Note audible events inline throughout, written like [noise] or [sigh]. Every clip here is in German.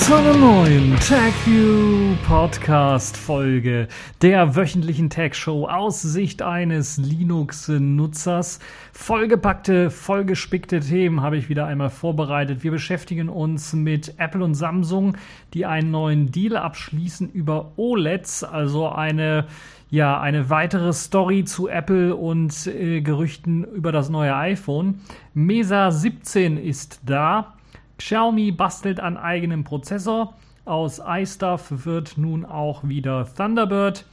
zu einer neuen TagView Podcast Folge der wöchentlichen Tag Show aus Sicht eines Linux-Nutzers. Vollgepackte, vollgespickte Themen habe ich wieder einmal vorbereitet. Wir beschäftigen uns mit Apple und Samsung, die einen neuen Deal abschließen über OLEDs, also eine ja, eine weitere Story zu Apple und äh, Gerüchten über das neue iPhone. Mesa 17 ist da. Xiaomi bastelt an eigenem Prozessor. Aus iStuff wird nun auch wieder Thunderbird.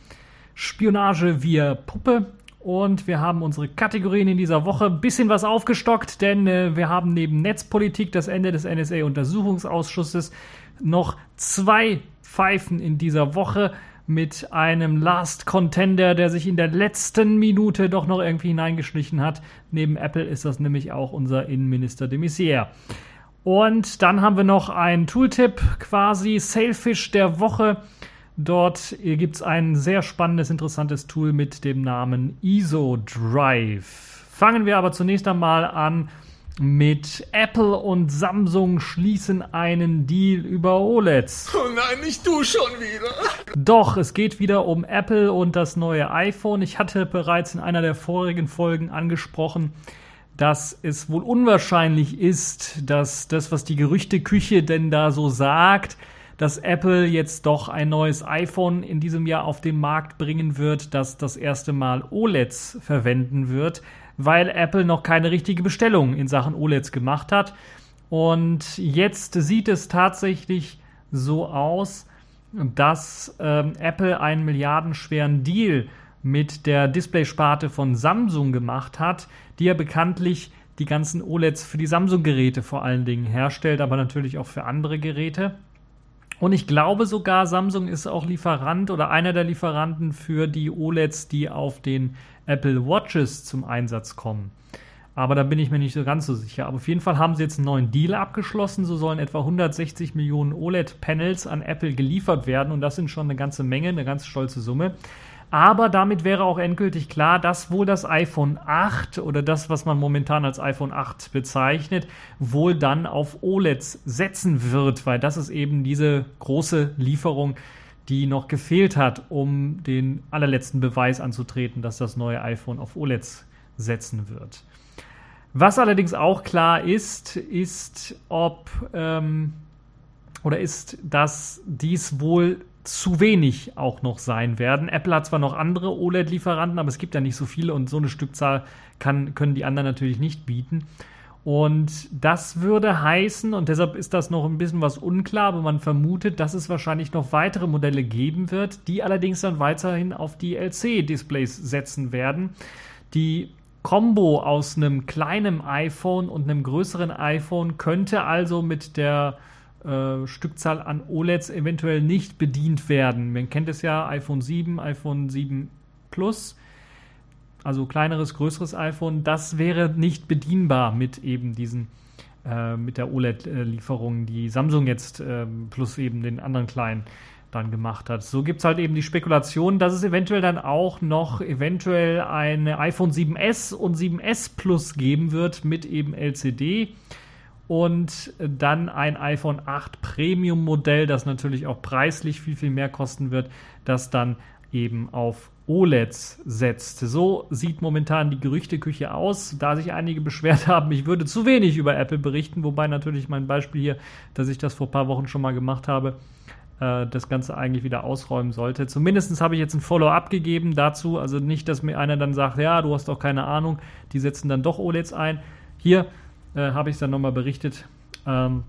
Spionage via Puppe. Und wir haben unsere Kategorien in dieser Woche ein bisschen was aufgestockt, denn äh, wir haben neben Netzpolitik das Ende des NSA-Untersuchungsausschusses noch zwei Pfeifen in dieser Woche mit einem Last Contender, der sich in der letzten Minute doch noch irgendwie hineingeschlichen hat. Neben Apple ist das nämlich auch unser Innenminister de Maizière. Und dann haben wir noch einen Tooltip, quasi Sailfish der Woche. Dort gibt es ein sehr spannendes, interessantes Tool mit dem Namen ISO Drive. Fangen wir aber zunächst einmal an mit Apple und Samsung schließen einen Deal über OLEDs. Oh nein, nicht du schon wieder. Doch, es geht wieder um Apple und das neue iPhone. Ich hatte bereits in einer der vorigen Folgen angesprochen, dass es wohl unwahrscheinlich ist, dass das, was die Gerüchteküche denn da so sagt, dass Apple jetzt doch ein neues iPhone in diesem Jahr auf den Markt bringen wird, das das erste Mal OLEDs verwenden wird, weil Apple noch keine richtige Bestellung in Sachen OLEDs gemacht hat. Und jetzt sieht es tatsächlich so aus, dass ähm, Apple einen milliardenschweren Deal mit der Displaysparte von Samsung gemacht hat, die ja bekanntlich die ganzen OLEDs für die Samsung-Geräte vor allen Dingen herstellt, aber natürlich auch für andere Geräte. Und ich glaube sogar, Samsung ist auch Lieferant oder einer der Lieferanten für die OLEDs, die auf den Apple Watches zum Einsatz kommen. Aber da bin ich mir nicht so ganz so sicher. Aber auf jeden Fall haben sie jetzt einen neuen Deal abgeschlossen. So sollen etwa 160 Millionen OLED-Panels an Apple geliefert werden. Und das sind schon eine ganze Menge, eine ganz stolze Summe. Aber damit wäre auch endgültig klar, dass wohl das iPhone 8 oder das, was man momentan als iPhone 8 bezeichnet, wohl dann auf OLEDs setzen wird, weil das ist eben diese große Lieferung, die noch gefehlt hat, um den allerletzten Beweis anzutreten, dass das neue iPhone auf OLEDs setzen wird. Was allerdings auch klar ist, ist, ob ähm, oder ist, dass dies wohl zu wenig auch noch sein werden. Apple hat zwar noch andere OLED-Lieferanten, aber es gibt ja nicht so viele und so eine Stückzahl kann, können die anderen natürlich nicht bieten. Und das würde heißen, und deshalb ist das noch ein bisschen was unklar, aber man vermutet, dass es wahrscheinlich noch weitere Modelle geben wird, die allerdings dann weiterhin auf die LC-Displays setzen werden. Die Combo aus einem kleinen iPhone und einem größeren iPhone könnte also mit der äh, Stückzahl an OLEDs eventuell nicht bedient werden. Man kennt es ja, iPhone 7, iPhone 7 Plus, also kleineres, größeres iPhone, das wäre nicht bedienbar mit eben diesen äh, mit der OLED-Lieferung, die Samsung jetzt äh, plus eben den anderen kleinen dann gemacht hat. So gibt es halt eben die Spekulation, dass es eventuell dann auch noch eventuell eine iPhone 7S und 7S Plus geben wird mit eben LCD und dann ein iPhone 8 Premium Modell, das natürlich auch preislich viel, viel mehr kosten wird, das dann eben auf OLEDs setzt. So sieht momentan die Gerüchteküche aus. Da sich einige beschwert [laughs] haben, ich würde zu wenig über Apple berichten, wobei natürlich mein Beispiel hier, dass ich das vor ein paar Wochen schon mal gemacht habe, äh, das Ganze eigentlich wieder ausräumen sollte. Zumindest habe ich jetzt ein Follow-up gegeben dazu. Also nicht, dass mir einer dann sagt, ja, du hast doch keine Ahnung, die setzen dann doch OLEDs ein. Hier äh, habe ich es dann nochmal berichtet, ähm,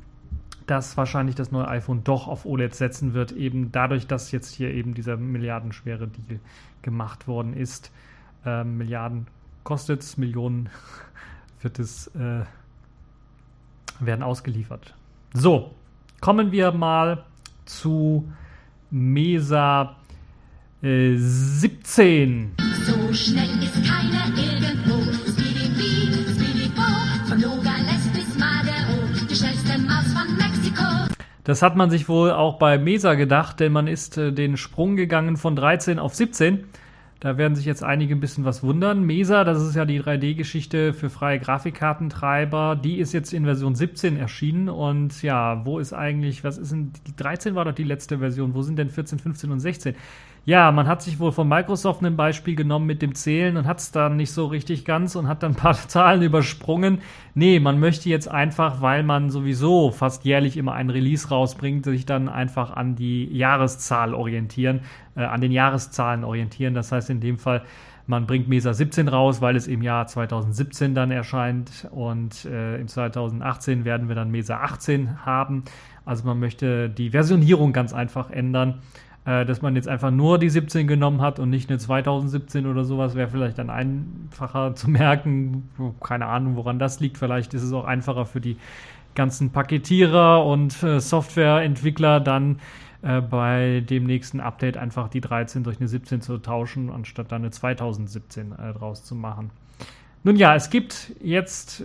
dass wahrscheinlich das neue iPhone doch auf OLED setzen wird, eben dadurch, dass jetzt hier eben dieser milliardenschwere Deal gemacht worden ist. Ähm, Milliarden kostet es, Millionen [laughs] wird es, äh, werden ausgeliefert. So, kommen wir mal zu Mesa äh, 17. So schnell ist keiner irgendwo. Das hat man sich wohl auch bei Mesa gedacht, denn man ist äh, den Sprung gegangen von 13 auf 17. Da werden sich jetzt einige ein bisschen was wundern. Mesa, das ist ja die 3D-Geschichte für freie Grafikkartentreiber, die ist jetzt in Version 17 erschienen. Und ja, wo ist eigentlich, was ist denn, die 13 war doch die letzte Version, wo sind denn 14, 15 und 16? Ja, man hat sich wohl von Microsoft ein Beispiel genommen mit dem Zählen und hat es dann nicht so richtig ganz und hat dann ein paar [laughs] Zahlen übersprungen. Nee, man möchte jetzt einfach, weil man sowieso fast jährlich immer einen Release rausbringt, sich dann einfach an die Jahreszahl orientieren, äh, an den Jahreszahlen orientieren. Das heißt in dem Fall, man bringt Mesa 17 raus, weil es im Jahr 2017 dann erscheint und äh, im 2018 werden wir dann Mesa 18 haben. Also man möchte die Versionierung ganz einfach ändern äh, dass man jetzt einfach nur die 17 genommen hat und nicht eine 2017 oder sowas, wäre vielleicht dann einfacher [laughs] zu merken. Keine Ahnung, woran das liegt. Vielleicht ist es auch einfacher für die ganzen Paketierer und äh, Softwareentwickler dann äh, bei dem nächsten Update einfach die 13 durch eine 17 zu tauschen, anstatt dann eine 2017 äh, draus zu machen. Nun ja, es gibt jetzt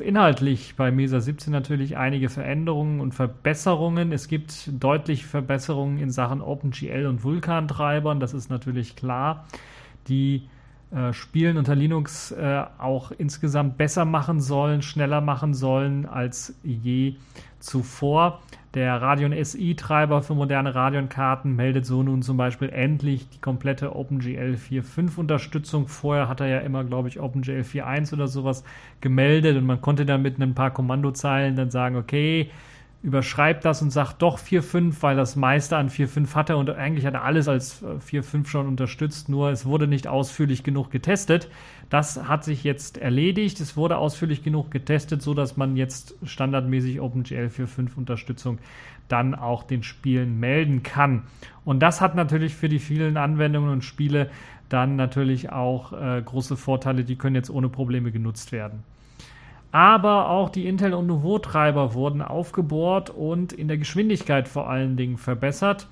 inhaltlich bei Mesa 17 natürlich einige Veränderungen und Verbesserungen. Es gibt deutlich Verbesserungen in Sachen OpenGL und Vulkan-Treibern, das ist natürlich klar. Die äh, Spielen unter Linux äh, auch insgesamt besser machen sollen, schneller machen sollen als je zuvor. Der Radeon SI-Treiber für moderne Radeon-Karten meldet so nun zum Beispiel endlich die komplette OpenGL 4.5 Unterstützung. Vorher hat er ja immer, glaube ich, OpenGL 4.1 oder sowas gemeldet und man konnte dann mit ein paar Kommandozeilen dann sagen, okay, überschreibt das und sagt doch 4.5, weil das meiste an 4.5 hatte und eigentlich hat er alles als 4.5 schon unterstützt, nur es wurde nicht ausführlich genug getestet. Das hat sich jetzt erledigt. Es wurde ausführlich genug getestet, so dass man jetzt standardmäßig OpenGL 4.5 Unterstützung dann auch den Spielen melden kann. Und das hat natürlich für die vielen Anwendungen und Spiele dann natürlich auch äh, große Vorteile, die können jetzt ohne Probleme genutzt werden aber auch die Intel- und Nouveau-Treiber wurden aufgebohrt und in der Geschwindigkeit vor allen Dingen verbessert.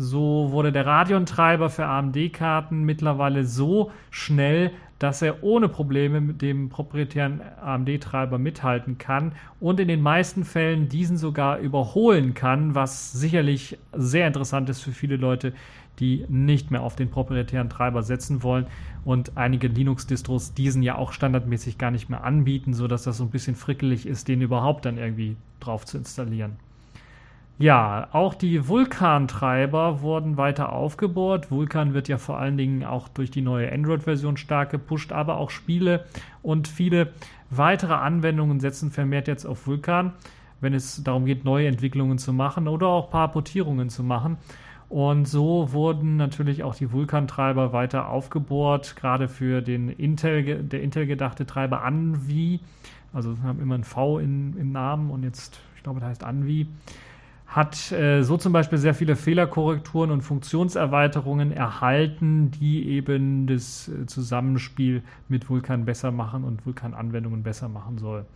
So wurde der Radeon-Treiber für AMD-Karten mittlerweile so schnell, dass er ohne Probleme mit dem proprietären AMD-Treiber mithalten kann und in den meisten Fällen diesen sogar überholen kann, was sicherlich sehr interessant ist für viele Leute, die nicht mehr auf den proprietären Treiber setzen wollen und einige Linux-Distros diesen ja auch standardmäßig gar nicht mehr anbieten, sodass das so ein bisschen frickelig ist, den überhaupt dann irgendwie drauf zu installieren. Ja, auch die Vulkan-Treiber wurden weiter aufgebohrt. Vulkan wird ja vor allen Dingen auch durch die neue Android-Version stark gepusht, aber auch Spiele und viele weitere Anwendungen setzen vermehrt jetzt auf Vulkan, wenn es darum geht, neue Entwicklungen zu machen oder auch ein paar Portierungen zu machen. Und so wurden natürlich auch die Vulkan-Treiber weiter aufgebohrt, gerade für den Intel, der Intel gedachte Treiber Anvi, also haben immer ein V in, im Namen und jetzt, ich glaube, das heißt Anvi, hat äh, so zum Beispiel sehr viele Fehlerkorrekturen und Funktionserweiterungen erhalten, die eben das äh, Zusammenspiel mit Vulkan besser machen und Vulkan-Anwendungen besser machen soll.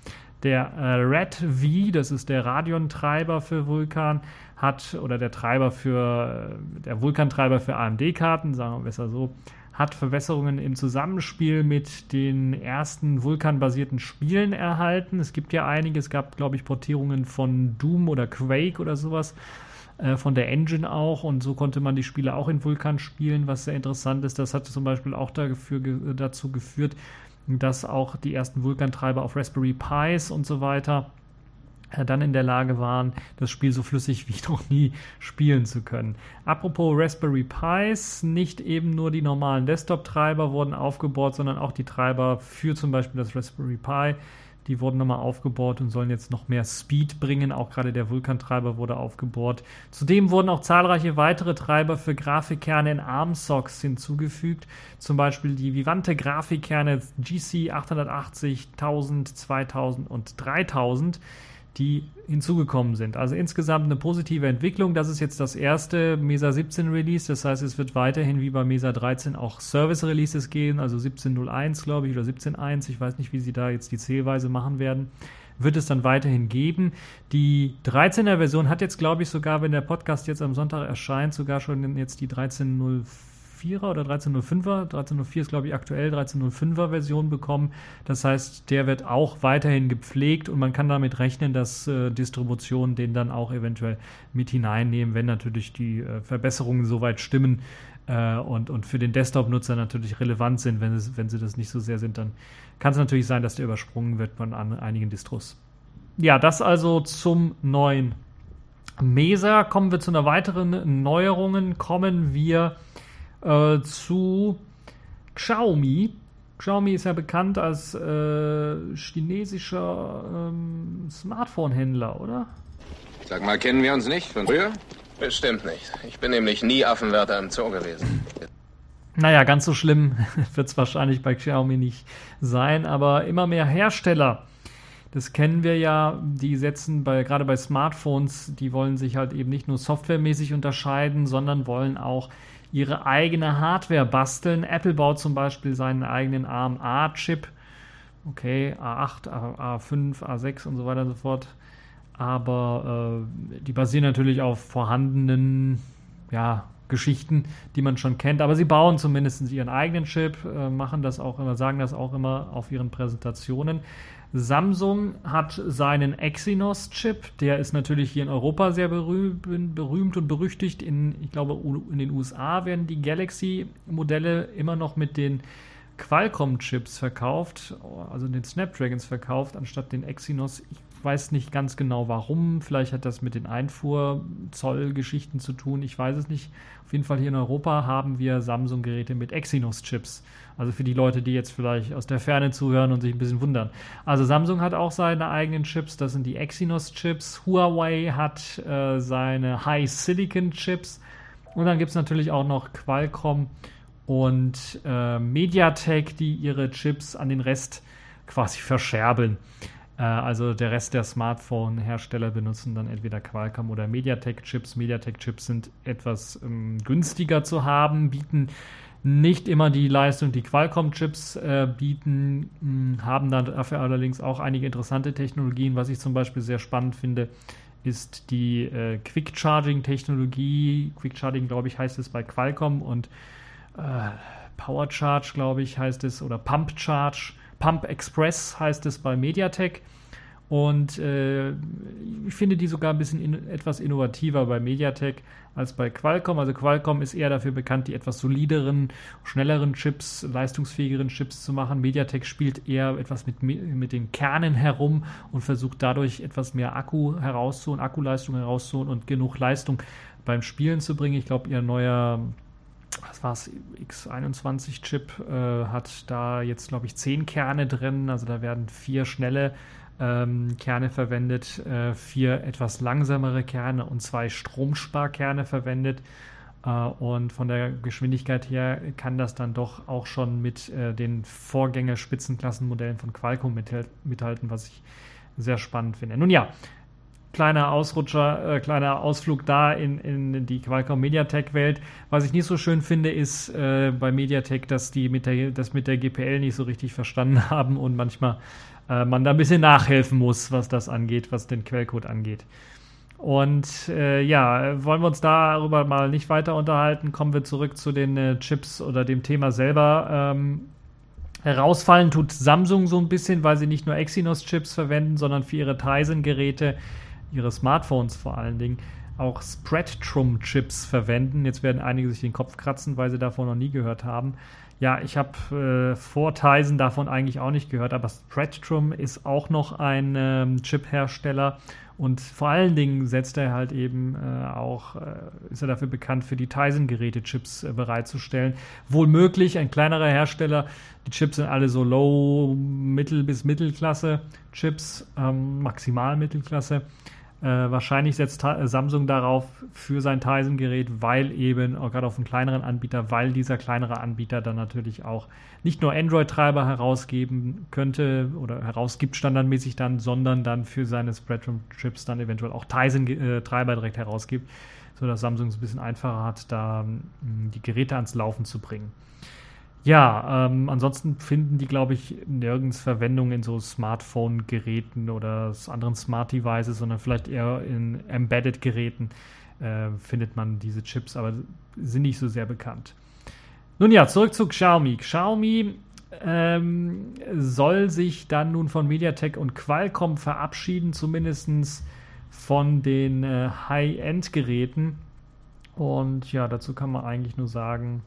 Der äh, Red V, das ist der Radeon-Treiber für Vulkan, hat, oder der Treiber für, äh, der Vulkan-Treiber für AMD-Karten, sagen wir besser so, hat Verbesserungen im Zusammenspiel mit den ersten Vulkan-basierten Spielen erhalten. Es gibt ja einige, es gab, glaube ich, Portierungen von Doom oder Quake oder sowas, äh, von der Engine auch. Und so konnte man die Spiele auch in Vulkan spielen, was sehr interessant ist. Das hat zum Beispiel auch dafür, dazu geführt, dass auch die ersten Vulkan-Treiber auf Raspberry Pis und so weiter dann in der Lage waren, das Spiel so flüssig [laughs] wie noch nie spielen zu können. Apropos Raspberry Pis, nicht eben nur die normalen Desktop-Treiber wurden aufgebaut, sondern auch die Treiber für zum Beispiel das Raspberry Pi. Die wurden nochmal aufgebaut und sollen jetzt noch mehr Speed bringen. Auch gerade der Vulkan-Treiber wurde aufgebaut. Zudem wurden auch zahlreiche weitere Treiber für Grafikkerne in ARM-Socks hinzugefügt. Zum Beispiel die Vivante Grafikkerne GC 880, 1000, 2000 und 3000 die hinzugekommen sind. Also insgesamt eine positive Entwicklung. Das ist jetzt das erste Mesa 17 Release. Das heißt, es wird weiterhin wie bei Mesa 13 auch Service Releases gehen, also 17.01 glaube ich oder 17.1. Ich weiß nicht, wie sie da jetzt die Zählweise machen werden. Wird es dann weiterhin geben. Die 13er Version hat jetzt, glaube ich, sogar, wenn der Podcast jetzt am Sonntag erscheint, sogar schon jetzt die 13.04 1304er oder 1305er. 1304 ist, glaube ich, aktuell 1305er Version bekommen. Das heißt, der wird auch weiterhin gepflegt und man kann damit rechnen, dass äh, Distributionen den dann auch eventuell mit hineinnehmen, wenn natürlich die äh, Verbesserungen soweit stimmen äh, und, und für den Desktop-Nutzer natürlich relevant sind. Wenn, es, wenn sie das nicht so sehr sind, dann kann es natürlich sein, dass der übersprungen wird von an, einigen Distros. Ja, das also zum neuen Mesa. Kommen wir zu einer weiteren Neuerungen. Kommen wir äh, zu Xiaomi. Xiaomi ist ja bekannt als äh, chinesischer ähm, Smartphone-Händler, oder? Sag mal, kennen wir uns nicht von früher? Bestimmt nicht. Ich bin nämlich nie Affenwärter im Zoo gewesen. Naja, ganz so schlimm [laughs] wird es wahrscheinlich bei Xiaomi nicht sein, aber immer mehr Hersteller das kennen wir ja, die setzen bei, gerade bei Smartphones, die wollen sich halt eben nicht nur softwaremäßig unterscheiden, sondern wollen auch ihre eigene Hardware basteln. Apple baut zum Beispiel seinen eigenen ARM-A-Chip. Okay, A8, A, A5, A6 und so weiter und so fort. Aber äh, die basieren natürlich auf vorhandenen ja, Geschichten, die man schon kennt. Aber sie bauen zumindest ihren eigenen Chip, äh, machen das auch immer, sagen das auch immer auf ihren Präsentationen. Samsung hat seinen Exynos-Chip, der ist natürlich hier in Europa sehr berühmt, und berüchtigt. In, ich glaube, in den USA werden die Galaxy-Modelle immer noch mit den Qualcomm-Chips verkauft, also den Snapdragons verkauft, anstatt den Exynos. Ich weiß nicht ganz genau warum. Vielleicht hat das mit den Einfuhrzollgeschichten zu tun. Ich weiß es nicht. Auf jeden Fall hier in Europa haben wir Samsung-Geräte mit Exynos-Chips. Also für die Leute, die jetzt vielleicht aus der Ferne zuhören und sich ein bisschen wundern. Also Samsung hat auch seine eigenen Chips. Das sind die Exynos-Chips. Huawei hat äh, seine High Silicon-Chips. Und dann gibt es natürlich auch noch Qualcomm und äh, MediaTek, die ihre Chips an den Rest quasi verscherbeln. Äh, also der Rest der Smartphone-Hersteller benutzen dann entweder Qualcomm oder MediaTek-Chips. MediaTek-Chips sind etwas ähm, günstiger zu haben, bieten nicht immer die Leistung, die Qualcomm-Chips äh, bieten, hm, haben dann dafür allerdings auch einige interessante Technologien. Was ich zum Beispiel sehr spannend finde, ist die äh, Quick-Charging-Technologie. Quick-Charging, glaube ich, heißt es bei Qualcomm und äh, Power Charge, glaube ich, heißt es, oder Pump Charge Pump Express heißt es bei Mediatek. Und äh, ich finde die sogar ein bisschen in, etwas innovativer bei Mediatek als bei Qualcomm. Also Qualcomm ist eher dafür bekannt, die etwas solideren, schnelleren Chips, leistungsfähigeren Chips zu machen. Mediatek spielt eher etwas mit, mit den Kernen herum und versucht dadurch etwas mehr Akku herauszuholen, Akkuleistung herauszuholen und genug Leistung beim Spielen zu bringen. Ich glaube, ihr neuer was war es, X21-Chip äh, hat da jetzt, glaube ich, zehn Kerne drin. Also da werden vier schnelle ähm, Kerne verwendet, äh, vier etwas langsamere Kerne und zwei Stromsparkerne verwendet. Äh, und von der Geschwindigkeit her kann das dann doch auch schon mit äh, den Vorgänger-Spitzenklassenmodellen von Qualcomm mithalten, was ich sehr spannend finde. Nun ja, kleiner Ausrutscher, äh, kleiner Ausflug da in, in die Qualcomm Mediatek-Welt. Was ich nicht so schön finde, ist äh, bei Mediatek, dass die mit der, das mit der GPL nicht so richtig verstanden [laughs] haben und manchmal äh, man da ein bisschen nachhelfen muss, was das angeht, was den Quellcode angeht. Und äh, ja, wollen wir uns darüber mal nicht weiter unterhalten, kommen wir zurück zu den äh, Chips oder dem Thema selber. Ähm, herausfallen tut Samsung so ein bisschen, weil sie nicht nur Exynos-Chips verwenden, sondern für ihre Tizen-Geräte ihre Smartphones vor allen Dingen auch Spreadtrum-Chips verwenden. Jetzt werden einige sich den Kopf kratzen, weil sie davon noch nie gehört haben. Ja, ich habe äh, vor Tizen davon eigentlich auch nicht gehört, aber Spreadtrum ist auch noch ein ähm, Chip-Hersteller und vor allen Dingen setzt er halt eben äh, auch, äh, ist er dafür bekannt, für die Tizen-Geräte Chips äh, bereitzustellen. Wohl möglich, ein kleinerer Hersteller. Die Chips sind alle so Low, Mittel- bis Mittelklasse Chips, ähm, Maximal Mittelklasse. Äh, wahrscheinlich setzt Ta Samsung darauf für sein Tizen-Gerät, weil eben, auch gerade auf einen kleineren Anbieter, weil dieser kleinere Anbieter dann natürlich auch nicht nur Android-Treiber herausgeben könnte oder herausgibt standardmäßig dann, sondern dann für seine Spreadroom-Chips dann eventuell auch Tizen-Treiber direkt herausgibt, sodass Samsung es ein bisschen einfacher hat, da mh, die Geräte ans Laufen zu bringen. Ja, ähm, ansonsten finden die, glaube ich, nirgends Verwendung in so Smartphone-Geräten oder anderen Smart Devices, sondern vielleicht eher in Embedded-Geräten äh, findet man diese Chips, aber sind nicht so sehr bekannt. Nun ja, zurück zu Xiaomi. Xiaomi ähm, soll sich dann nun von MediaTek und Qualcomm verabschieden, zumindest von den äh, High-End-Geräten. Und ja, dazu kann man eigentlich nur sagen.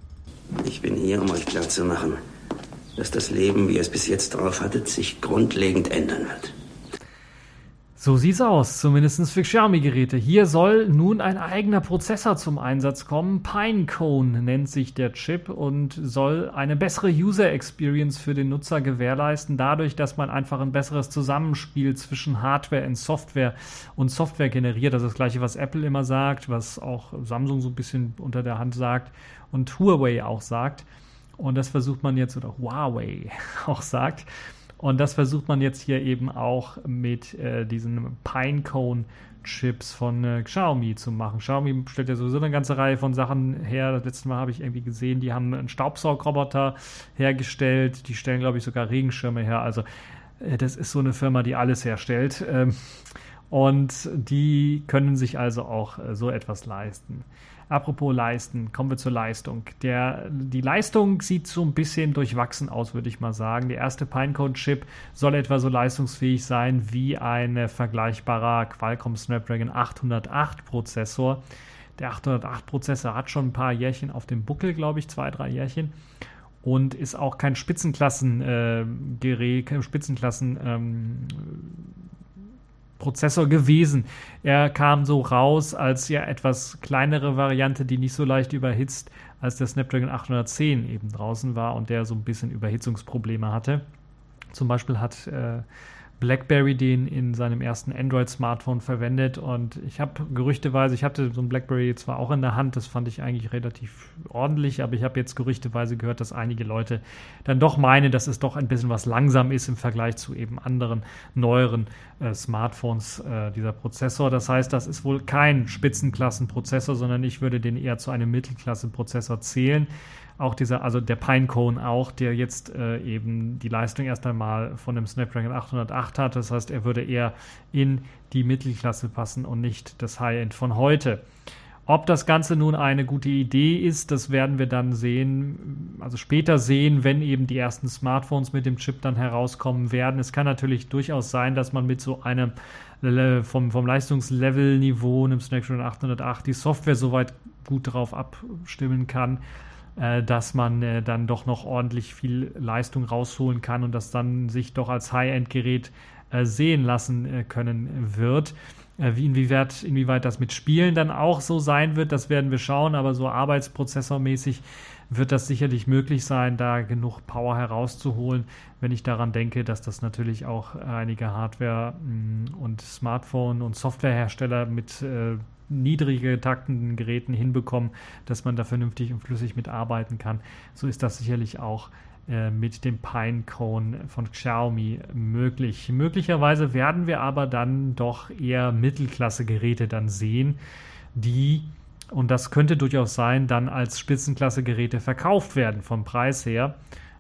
Ich bin hier, um euch klarzumachen, dass das Leben, wie ihr es bis jetzt drauf hattet, sich grundlegend ändern wird. So sieht's aus, zumindest für Xiaomi-Geräte. Hier soll nun ein eigener Prozessor zum Einsatz kommen. Pinecone nennt sich der Chip und soll eine bessere User Experience für den Nutzer gewährleisten, dadurch, dass man einfach ein besseres Zusammenspiel zwischen Hardware und Software und Software generiert. Das ist das gleiche, was Apple immer sagt, was auch Samsung so ein bisschen unter der Hand sagt und Huawei auch sagt. Und das versucht man jetzt, oder Huawei [laughs] auch sagt. Und das versucht man jetzt hier eben auch mit äh, diesen Pinecone Chips von äh, Xiaomi zu machen. Xiaomi stellt ja sowieso eine ganze Reihe von Sachen her. Das letzte Mal habe ich irgendwie gesehen, die haben einen Staubsaugroboter hergestellt. Die stellen, glaube ich, sogar Regenschirme her. Also äh, das ist so eine Firma, die alles herstellt. Ähm, und die können sich also auch äh, so etwas leisten. Apropos Leisten, kommen wir zur Leistung. Der, die Leistung sieht so ein bisschen durchwachsen aus, würde ich mal sagen. Der erste Pinecone-Chip soll etwa so leistungsfähig sein wie ein vergleichbarer Qualcomm Snapdragon 808 Prozessor. Der 808 Prozessor hat schon ein paar Jährchen auf dem Buckel, glaube ich, zwei, drei Jährchen. Und ist auch kein Spitzenklassengerät, äh, kein Spitzenklassen ähm, Prozessor gewesen. Er kam so raus als ja etwas kleinere Variante, die nicht so leicht überhitzt, als der Snapdragon 810 eben draußen war und der so ein bisschen Überhitzungsprobleme hatte. Zum Beispiel hat äh, BlackBerry den in seinem ersten Android-Smartphone verwendet und ich habe gerüchteweise, ich hatte so ein BlackBerry zwar auch in der Hand, das fand ich eigentlich relativ ordentlich, aber ich habe jetzt gerüchteweise gehört, dass einige Leute dann doch meinen, dass es doch ein bisschen was langsam ist im Vergleich zu eben anderen neueren äh, Smartphones, äh, dieser Prozessor. Das heißt, das ist wohl kein Spitzenklassenprozessor, sondern ich würde den eher zu einem Mittelklassenprozessor zählen auch dieser, also der Pinecone auch, der jetzt äh, eben die Leistung erst einmal von dem Snapdragon 808 hat. Das heißt, er würde eher in die Mittelklasse passen und nicht das High-End von heute. Ob das Ganze nun eine gute Idee ist, das werden wir dann sehen, also später sehen, wenn eben die ersten Smartphones mit dem Chip dann herauskommen werden. Es kann natürlich durchaus sein, dass man mit so einem vom, vom Leistungslevel-Niveau, einem Snapdragon 808, die Software soweit gut darauf abstimmen kann, äh, dass man äh, dann doch noch ordentlich viel Leistung rausholen kann und das dann sich doch als High-End-Gerät äh, sehen lassen können wird. Wie inwieweit, inwieweit das mit Spielen dann auch so sein wird, das werden wir schauen, aber so arbeitsprozessormäßig wird das sicherlich möglich sein, da genug Power herauszuholen, wenn ich daran denke, dass das natürlich auch einige Hardware- mm, und Smartphone- und Softwarehersteller mit niedrige taktenden Geräten hinbekommen, dass man da vernünftig und flüssig mitarbeiten kann. So ist das sicherlich auch äh, mit dem Pinecone von Xiaomi möglich. Möglicherweise werden wir aber dann doch eher Mittelklasse-Geräte dann sehen, die und das könnte durchaus sein, dann als Spitzenklasse-Geräte verkauft werden vom Preis her,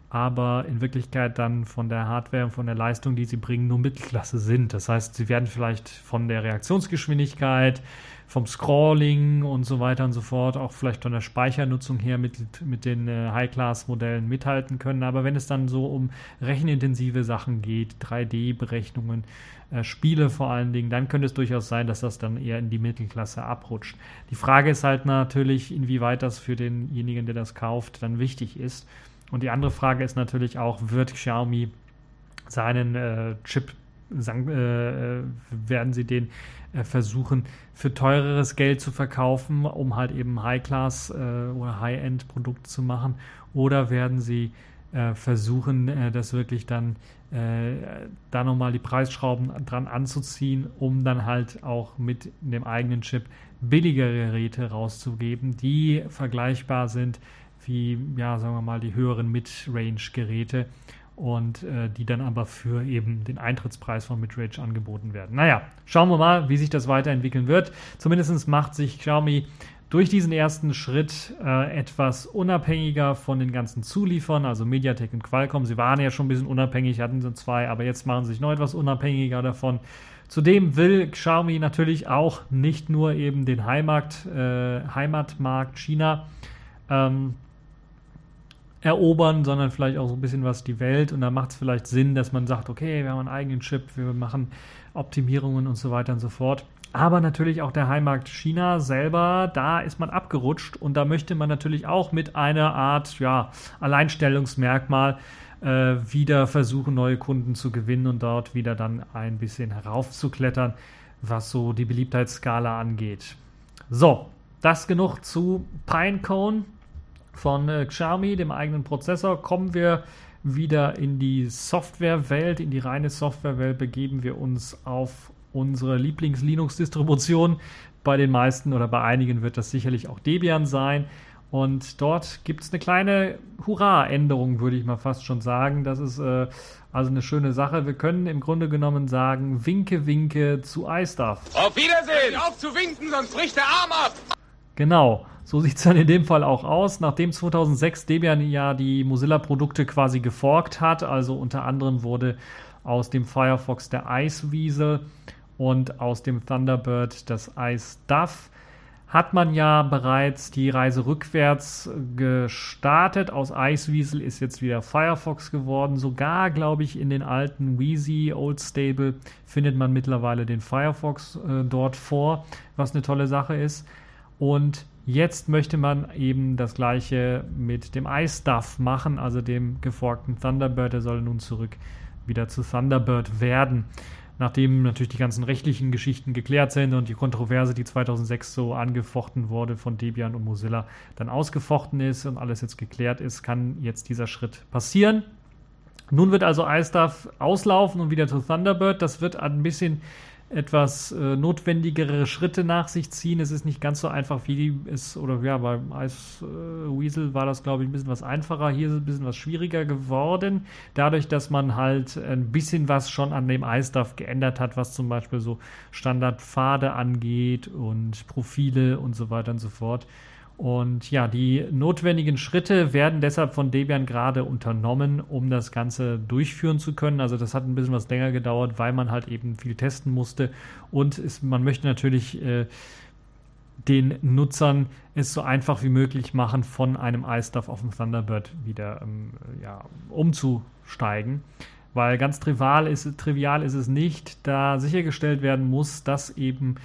aber in Wirklichkeit dann von der Hardware und von der Leistung, die sie bringen, nur Mittelklasse sind. Das heißt, sie werden vielleicht von der Reaktionsgeschwindigkeit, vom Scrolling und so weiter und so fort, auch vielleicht von der Speichernutzung her mit, mit den äh, High-Class-Modellen mithalten können. Aber wenn es dann so um rechenintensive Sachen geht, 3D-Berechnungen, äh, Spiele vor allen Dingen, dann könnte es durchaus sein, dass das dann eher in die Mittelklasse abrutscht. Die Frage ist halt natürlich, inwieweit das für denjenigen, der das kauft, dann wichtig ist. Und die andere Frage ist natürlich auch, wird Xiaomi seinen äh, Chip sagen, äh, äh, werden sie den äh, versuchen für teureres Geld zu verkaufen, um halt eben High-Class äh, oder High-End-Produkte zu machen, oder werden sie äh, versuchen, äh, das wirklich dann da nochmal die Preisschrauben dran anzuziehen, um dann halt auch mit dem eigenen Chip billigere Geräte rauszugeben, die vergleichbar sind wie, ja, sagen wir mal, die höheren Mid-Range-Geräte und äh, die dann aber für eben den Eintrittspreis von Midrange angeboten werden. Naja, schauen wir mal, wie sich das weiterentwickeln wird. Zumindest macht sich Xiaomi durch diesen ersten Schritt äh, etwas unabhängiger von den ganzen Zuliefern, also MediaTek und Qualcomm. Sie waren ja schon ein bisschen unabhängig, hatten so zwei, aber jetzt machen sie sich noch etwas unabhängiger davon. Zudem will Xiaomi natürlich auch nicht nur eben den Heimat, äh, Heimatmarkt China ähm, erobern, sondern vielleicht auch so ein bisschen was die Welt. Und da macht es vielleicht Sinn, dass man sagt, okay, wir haben einen eigenen Chip, wir machen Optimierungen und so weiter und so fort. Aber natürlich auch der Heimmarkt China selber, da ist man abgerutscht und da möchte man natürlich auch mit einer Art ja, Alleinstellungsmerkmal äh, wieder versuchen, neue Kunden zu gewinnen und dort wieder dann ein bisschen heraufzuklettern, was so die Beliebtheitsskala angeht. So, das genug zu Pinecone von äh, Xiaomi, dem eigenen Prozessor. Kommen wir wieder in die Softwarewelt, in die reine Softwarewelt, begeben wir uns auf unsere Lieblings-Linux-Distribution. Bei den meisten oder bei einigen wird das sicherlich auch Debian sein. Und dort gibt es eine kleine Hurra-Änderung, würde ich mal fast schon sagen. Das ist äh, also eine schöne Sache. Wir können im Grunde genommen sagen, winke, winke zu iStuff. Auf Wiedersehen! Auf zu winken, sonst bricht der Arm ab! Genau. So sieht es dann in dem Fall auch aus. Nachdem 2006 Debian ja die Mozilla-Produkte quasi geforkt hat, also unter anderem wurde aus dem Firefox der Iceweasel und aus dem Thunderbird das iStuff, hat man ja bereits die Reise rückwärts gestartet. Aus Iceweasel ist jetzt wieder Firefox geworden. Sogar, glaube ich, in den alten Wheezy Old Stable findet man mittlerweile den Firefox äh, dort vor, was eine tolle Sache ist. Und Jetzt möchte man eben das gleiche mit dem iStuff machen, also dem geforkten Thunderbird. Der soll nun zurück wieder zu Thunderbird werden. Nachdem natürlich die ganzen rechtlichen Geschichten geklärt sind und die Kontroverse, die 2006 so angefochten wurde von Debian und Mozilla, dann ausgefochten ist und alles jetzt geklärt ist, kann jetzt dieser Schritt passieren. Nun wird also iStuff auslaufen und wieder zu Thunderbird. Das wird ein bisschen etwas äh, notwendigere Schritte nach sich ziehen. Es ist nicht ganz so einfach, wie es, oder ja, beim Ice äh, Weasel war das, glaube ich, ein bisschen was einfacher. Hier ist es ein bisschen was schwieriger geworden. Dadurch, dass man halt ein bisschen was schon an dem iStuff geändert hat, was zum Beispiel so Standardpfade angeht und Profile und so weiter und so fort. Und ja, die notwendigen Schritte werden deshalb von Debian gerade unternommen, um das Ganze durchführen zu können. Also das hat ein bisschen was länger gedauert, weil man halt eben viel testen musste. Und es, man möchte natürlich äh, den Nutzern es so einfach wie möglich machen, von einem iStuff auf dem Thunderbird wieder ähm, ja, umzusteigen. Weil ganz trivial ist, trivial ist es nicht, da sichergestellt werden muss, dass eben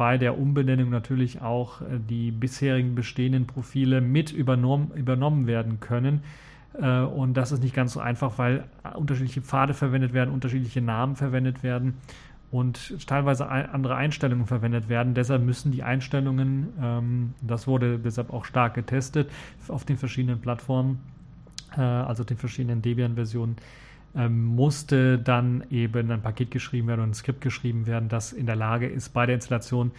bei der Umbenennung natürlich auch äh, die bisherigen bestehenden Profile mit übernommen, übernommen werden können. Äh, und das ist nicht ganz so einfach, weil unterschiedliche Pfade verwendet werden, unterschiedliche Namen verwendet werden und teilweise andere Einstellungen verwendet werden. Deshalb müssen die Einstellungen, ähm, das wurde deshalb auch stark getestet auf den verschiedenen Plattformen, äh, also den verschiedenen Debian-Versionen, ähm, musste dann eben ein Paket geschrieben werden und ein Skript geschrieben werden, das in der Lage ist, bei der Installation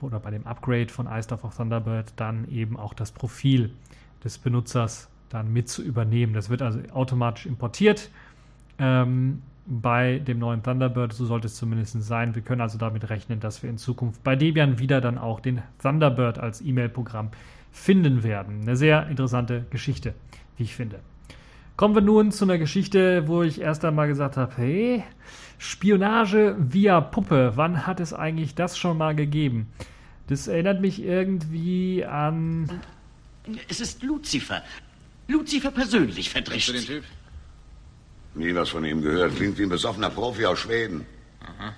oder bei dem Upgrade von iStuff auf Thunderbird dann eben auch das Profil des Benutzers dann mit zu übernehmen. Das wird also automatisch importiert ähm, bei dem neuen Thunderbird. So sollte es zumindest sein. Wir können also damit rechnen, dass wir in Zukunft bei Debian wieder dann auch den Thunderbird als E-Mail-Programm finden werden. Eine sehr interessante Geschichte, wie ich finde. Kommen wir nun zu einer Geschichte, wo ich erst einmal gesagt habe, hey, Spionage via Puppe, wann hat es eigentlich das schon mal gegeben? Das erinnert mich irgendwie an... Es ist Lucifer. Lucifer persönlich verdrischt. Kennst du den Typ? Nie was von ihm gehört. Klingt wie ein besoffener Profi aus Schweden. Aha.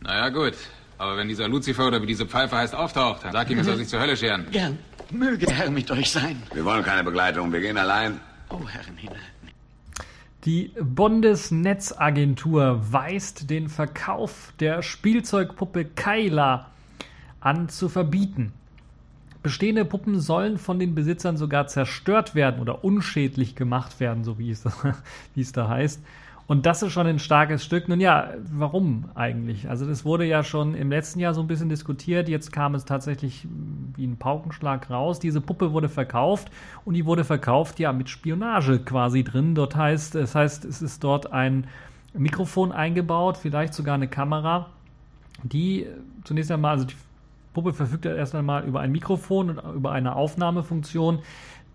Naja, gut. Aber wenn dieser Lucifer oder wie diese Pfeife heißt auftaucht, dann sag ihm, er soll sich zur Hölle scheren. Gern. Möge der Herr mit euch sein. Wir wollen keine Begleitung. Wir gehen allein. Oh, Herrenhimmel. Die Bundesnetzagentur weist den Verkauf der Spielzeugpuppe Kyla an zu verbieten. Bestehende Puppen sollen von den Besitzern sogar zerstört werden oder unschädlich gemacht werden, so wie es, [laughs] wie es da heißt. Und das ist schon ein starkes Stück. Nun ja, warum eigentlich? Also das wurde ja schon im letzten Jahr so ein bisschen diskutiert. Jetzt kam es tatsächlich wie ein Paukenschlag raus. Diese Puppe wurde verkauft und die wurde verkauft ja mit Spionage quasi drin. Dort heißt, das heißt, es ist dort ein Mikrofon eingebaut, vielleicht sogar eine Kamera, die zunächst einmal, also die Puppe verfügt erst einmal über ein Mikrofon und über eine Aufnahmefunktion,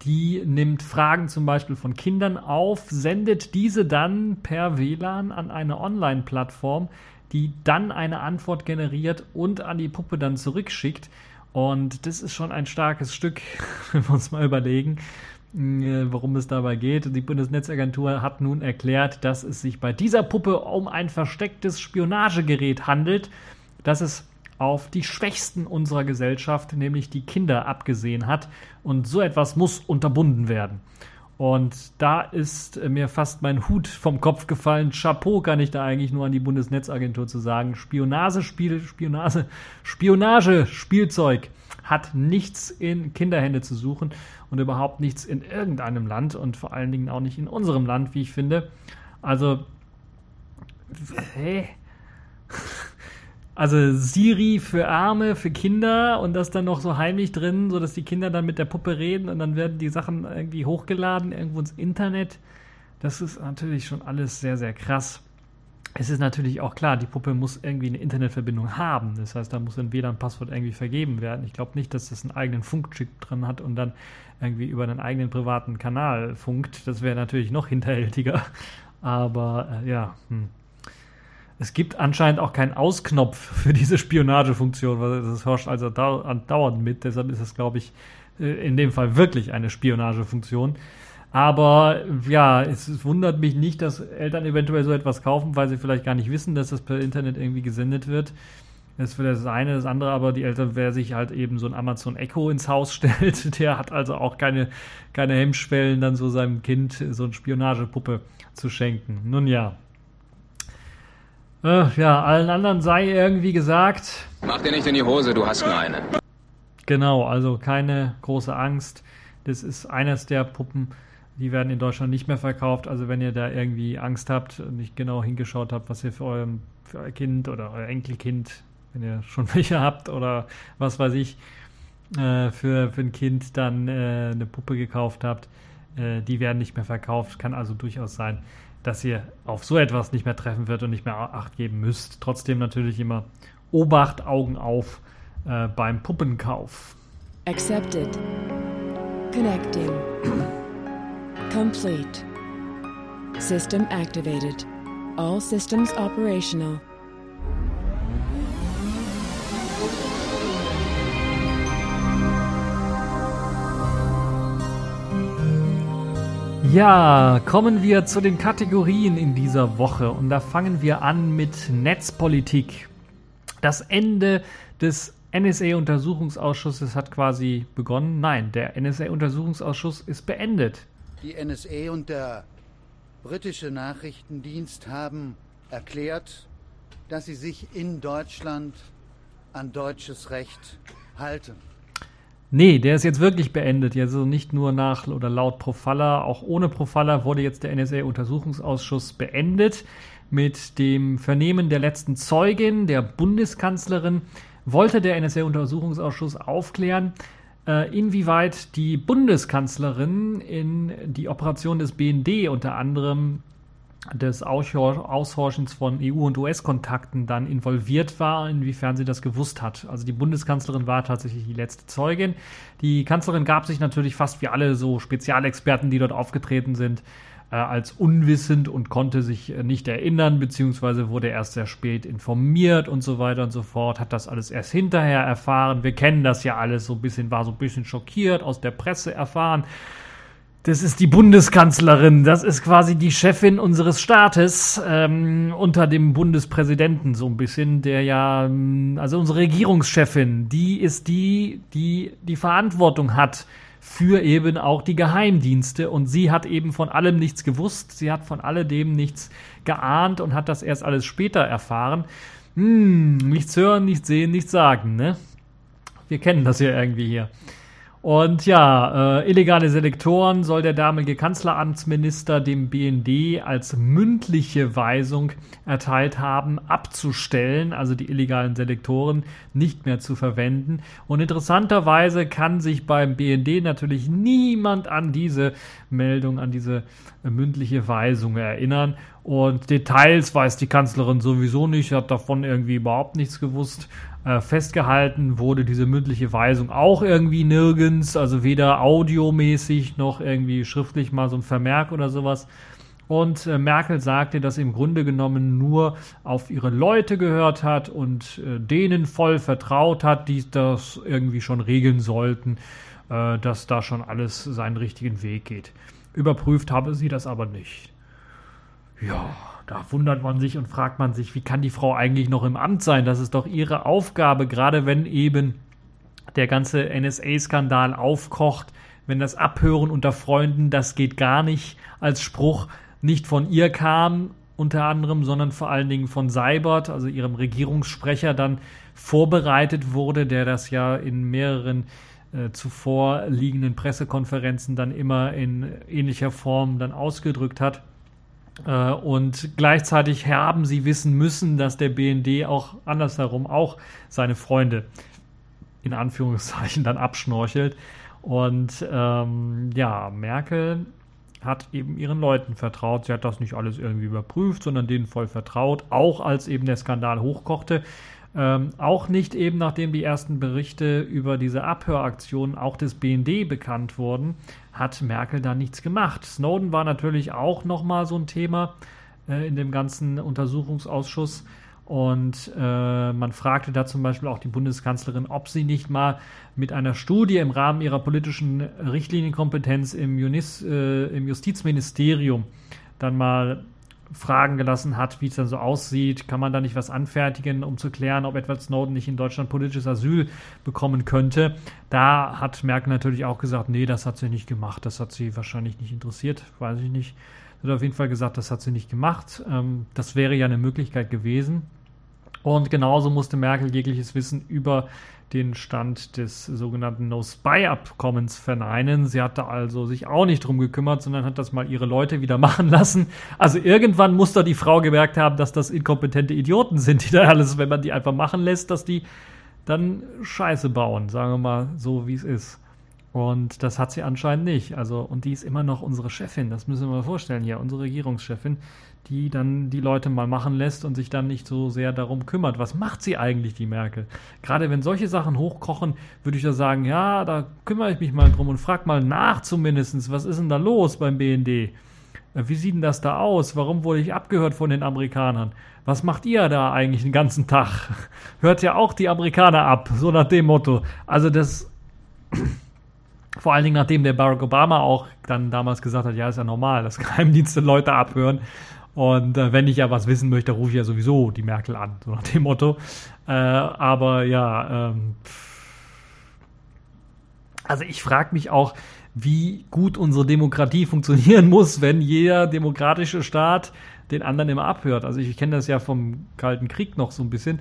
die nimmt Fragen zum Beispiel von Kindern auf, sendet diese dann per WLAN an eine Online-Plattform, die dann eine Antwort generiert und an die Puppe dann zurückschickt. Und das ist schon ein starkes Stück, [laughs] wenn wir uns mal überlegen. äh, worum es dabei geht. Die Bundesnetzagentur hat nun erklärt, dass es sich bei dieser Puppe um ein verstecktes Spionagegerät handelt, das es auf die Schwächsten unserer Gesellschaft, nämlich die Kinder, abgesehen hat. Und so etwas muss unterbunden werden. Und da ist mir fast mein Hut vom Kopf gefallen. Chapeau kann ich da eigentlich nur an die Bundesnetzagentur zu sagen. Spionagespiel, Spionage, Spionage, Spielzeug hat nichts in Kinderhände zu suchen und überhaupt nichts in irgendeinem Land und vor allen Dingen auch nicht in unserem Land, wie ich finde. Also, hä? [laughs] Also Siri für Arme, für Kinder und das dann noch so heimlich drin, sodass die Kinder dann mit der Puppe reden und dann werden die Sachen irgendwie hochgeladen irgendwo ins Internet. Das ist natürlich schon alles sehr, sehr krass. Es ist natürlich auch klar, die Puppe muss irgendwie eine Internetverbindung haben. Das heißt, da muss ein WLAN-Passwort irgendwie vergeben werden. Ich glaube nicht, dass das einen eigenen Funkchip drin hat und dann irgendwie über einen eigenen privaten Kanal funkt. Das wäre natürlich noch hinterhältiger. Aber äh, ja, hm. Es gibt anscheinend auch keinen Ausknopf für diese Spionagefunktion, weil das herrscht also andauernd mit. Deshalb ist es, glaube ich, äh, in dem Fall wirklich eine Spionagefunktion. Aber ja, es wundert mich nicht, dass Eltern eventuell so etwas kaufen, weil sie vielleicht gar nicht wissen, dass das per Internet irgendwie gesendet wird. Das ist das eine, das andere, aber die Eltern, wer sich halt eben so ein Amazon Echo ins Haus [laughs] stellt, der hat also auch keine, keine Hemmschwellen, dann so seinem Kind so eine Spionagepuppe zu schenken. Nun ja, äh, ja, allen anderen sei irgendwie gesagt. Mach dir nicht in die Hose, du hast nur eine. Genau, also keine große Angst. Das ist eines der Puppen, die werden in Deutschland nicht mehr verkauft. Also wenn ihr da irgendwie Angst habt und nicht genau hingeschaut habt, was ihr für, eurem, für euer Kind oder euer Enkelkind, wenn ihr schon [laughs] welche habt oder was weiß ich, äh, für, für ein Kind dann äh, eine Puppe gekauft habt, äh, die werden nicht mehr verkauft. Kann also durchaus sein, dass ihr auf so etwas nicht mehr treffen wird und nicht mehr Acht geben müsst. Trotzdem natürlich immer Obacht, Augen auf äh, beim Puppenkauf. Accepted. Connecting. Complete. System activated. All systems operational. Ja, kommen wir zu den Kategorien in dieser Woche und da fangen wir an mit Netzpolitik. Das Ende des NSA-Untersuchungsausschusses hat quasi begonnen. Nein, der NSA-Untersuchungsausschuss ist beendet. Die NSA und der britische Nachrichtendienst haben erklärt, dass sie sich in Deutschland an deutsches Recht halten. Nee, der ist jetzt wirklich beendet. Also nicht nur nach oder laut Profalla, auch ohne Profalla wurde jetzt der NSA-Untersuchungsausschuss beendet mit dem Vernehmen der letzten Zeugin, der Bundeskanzlerin, wollte der NSA-Untersuchungsausschuss aufklären, äh, inwieweit die Bundeskanzlerin in die Operation des BND unter anderem des Aushorchens von EU- und US-Kontakten dann involviert war, inwiefern sie das gewusst hat. Also die Bundeskanzlerin war tatsächlich die letzte Zeugin. Die Kanzlerin gab sich natürlich fast wie alle so Spezialexperten, die dort aufgetreten sind, äh, als unwissend und konnte sich äh, nicht erinnern, beziehungsweise wurde erst sehr spät informiert und so weiter und so fort, hat das alles erst hinterher erfahren. Wir kennen das ja alles so ein bisschen, war so ein bisschen schockiert, aus der Presse erfahren. Das ist die Bundeskanzlerin, das ist quasi die Chefin unseres Staates ähm, unter dem Bundespräsidenten so ein bisschen, der ja, ähm, also unsere Regierungschefin, die ist die, die die Verantwortung hat für eben auch die Geheimdienste und sie hat eben von allem nichts gewusst, sie hat von alledem nichts geahnt und hat das erst alles später erfahren. Hm, nichts hören, nichts sehen, nichts sagen, ne? Wir kennen das ja irgendwie hier. Und ja, äh, illegale Selektoren soll der damalige Kanzleramtsminister dem BND als mündliche Weisung erteilt haben, abzustellen, also die illegalen Selektoren nicht mehr zu verwenden. Und interessanterweise kann sich beim BND natürlich niemand an diese Meldung, an diese äh, mündliche Weisung erinnern. Und Details weiß die Kanzlerin sowieso nicht, hat davon irgendwie überhaupt nichts gewusst. Äh, festgehalten wurde diese mündliche Weisung auch irgendwie nirgends, also weder audiomäßig noch irgendwie schriftlich mal so ein Vermerk oder sowas. Und äh, Merkel sagte, dass sie im Grunde genommen nur auf ihre Leute gehört hat und äh, denen voll vertraut hat, die das irgendwie schon regeln sollten. äh, dass da schon alles seinen richtigen Weg geht. Überprüft habe sie das aber nicht. Ja, da wundert man sich und fragt man sich, wie kann die Frau eigentlich noch im Amt sein? Das ist doch ihre Aufgabe, gerade wenn eben der ganze NSA-Skandal aufkocht, wenn das Abhören unter Freunden, das geht gar nicht, als Spruch nicht von ihr kam, unter anderem, sondern vor allen Dingen von Seibert, also ihrem Regierungssprecher, dann vorbereitet wurde, der das ja in mehreren äh, zuvor liegenden Pressekonferenzen dann immer in ähnlicher Form dann ausgedrückt hat. Äh, und gleichzeitig haben sie wissen müssen, dass der BND auch andersherum auch seine Freunde in Anführungszeichen dann abschnorchelt. Und ähm, ja, Merkel hat eben ihren Leuten vertraut. Sie hat das nicht alles irgendwie überprüft, sondern denen voll vertraut, auch als eben der Skandal hochkochte. Ähm, auch nicht eben, nachdem die ersten Berichte über diese Abhöraktion auch des BND bekannt wurden, hat Merkel da nichts gemacht. Snowden war natürlich auch nochmal so ein Thema äh, in dem ganzen Untersuchungsausschuss. Und äh, man fragte da zum Beispiel auch die Bundeskanzlerin, ob sie nicht mal mit einer Studie im Rahmen ihrer politischen Richtlinienkompetenz im, Junis, äh, im Justizministerium dann mal fragen gelassen hat, wie es dann so aussieht. Kann man da nicht was anfertigen, um zu klären, ob Edward Snowden nicht in Deutschland politisches Asyl bekommen könnte? Da hat Merkel natürlich auch gesagt, nee, das hat sie nicht gemacht. Das hat sie wahrscheinlich nicht interessiert, weiß ich nicht. Sie hat auf jeden Fall gesagt, das hat sie nicht gemacht. Ähm, das wäre ja eine Möglichkeit gewesen. Und genauso musste Merkel jegliches Wissen über den Stand des sogenannten No-Spy-Abkommens verneinen. Sie hatte also sich auch nicht drum gekümmert, sondern hat das mal ihre Leute wieder [laughs] machen lassen. Also irgendwann muss da die Frau gemerkt haben, dass das inkompetente Idioten sind, die da alles, wenn man die einfach machen lässt, dass die dann Scheiße bauen, sagen wir mal so, wie es ist. Und das hat sie anscheinend nicht. Also, und die ist immer noch unsere Chefin. Das müssen wir mal vorstellen hier, unsere Regierungschefin, die dann die Leute mal machen lässt und sich dann nicht so sehr darum kümmert. Was macht sie eigentlich, die Merkel? Gerade wenn solche Sachen hochkochen, würde ich da sagen, ja, da kümmere ich mich mal drum und frag mal nach zumindest, was ist denn da los beim BND? Äh, wie sieht denn das da aus? Warum wurde ich abgehört von den Amerikanern? Was macht ihr da eigentlich den ganzen Tag? [laughs] Hört ja auch die Amerikaner ab, so nach dem Motto. Also das [clears throat] vor allen Dingen, nachdem der Barack Obama auch dann damals gesagt hat, ja, ist ja normal, dass [laughs] Geheimdienste Leute abhören. Und äh, wenn ich ja was wissen möchte, rufe ich ja sowieso die Merkel an, so nach dem Motto. Äh, aber ja, ähm, also ich frage mich auch, wie gut unsere Demokratie [laughs] funktionieren muss, wenn jeder demokratische Staat den anderen immer abhört. Also ich, ich kenne das ja vom Kalten Krieg noch so ein bisschen.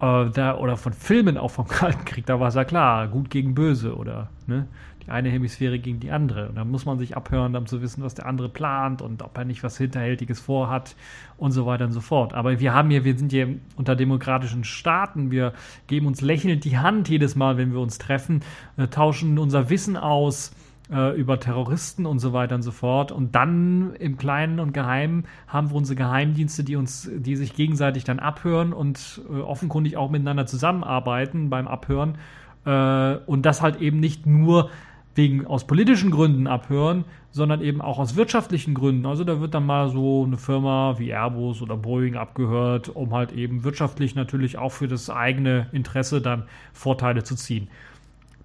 Äh, da, oder von Filmen auch vom [laughs] Kalten Krieg, da war es ja klar, gut gegen böse oder ne? Eine Hemisphäre gegen die andere. Und da muss man sich abhören, um zu wissen, was der andere plant und ob er nicht was Hinterhältiges vorhat und so weiter und so fort. Aber wir haben hier, wir sind hier unter demokratischen Staaten, wir geben uns lächelnd die Hand jedes Mal, wenn wir uns treffen, äh, tauschen unser Wissen aus äh, über Terroristen und so weiter und so fort. Und dann im Kleinen und Geheimen haben wir unsere Geheimdienste, die uns, die sich gegenseitig dann abhören und äh, offenkundig auch miteinander zusammenarbeiten beim Abhören. Äh, und das halt eben nicht nur wegen aus politischen Gründen abhören, sondern eben auch aus wirtschaftlichen Gründen. Also da wird dann mal so eine Firma wie Airbus oder Boeing abgehört, um halt eben wirtschaftlich natürlich auch für das eigene Interesse dann Vorteile zu ziehen.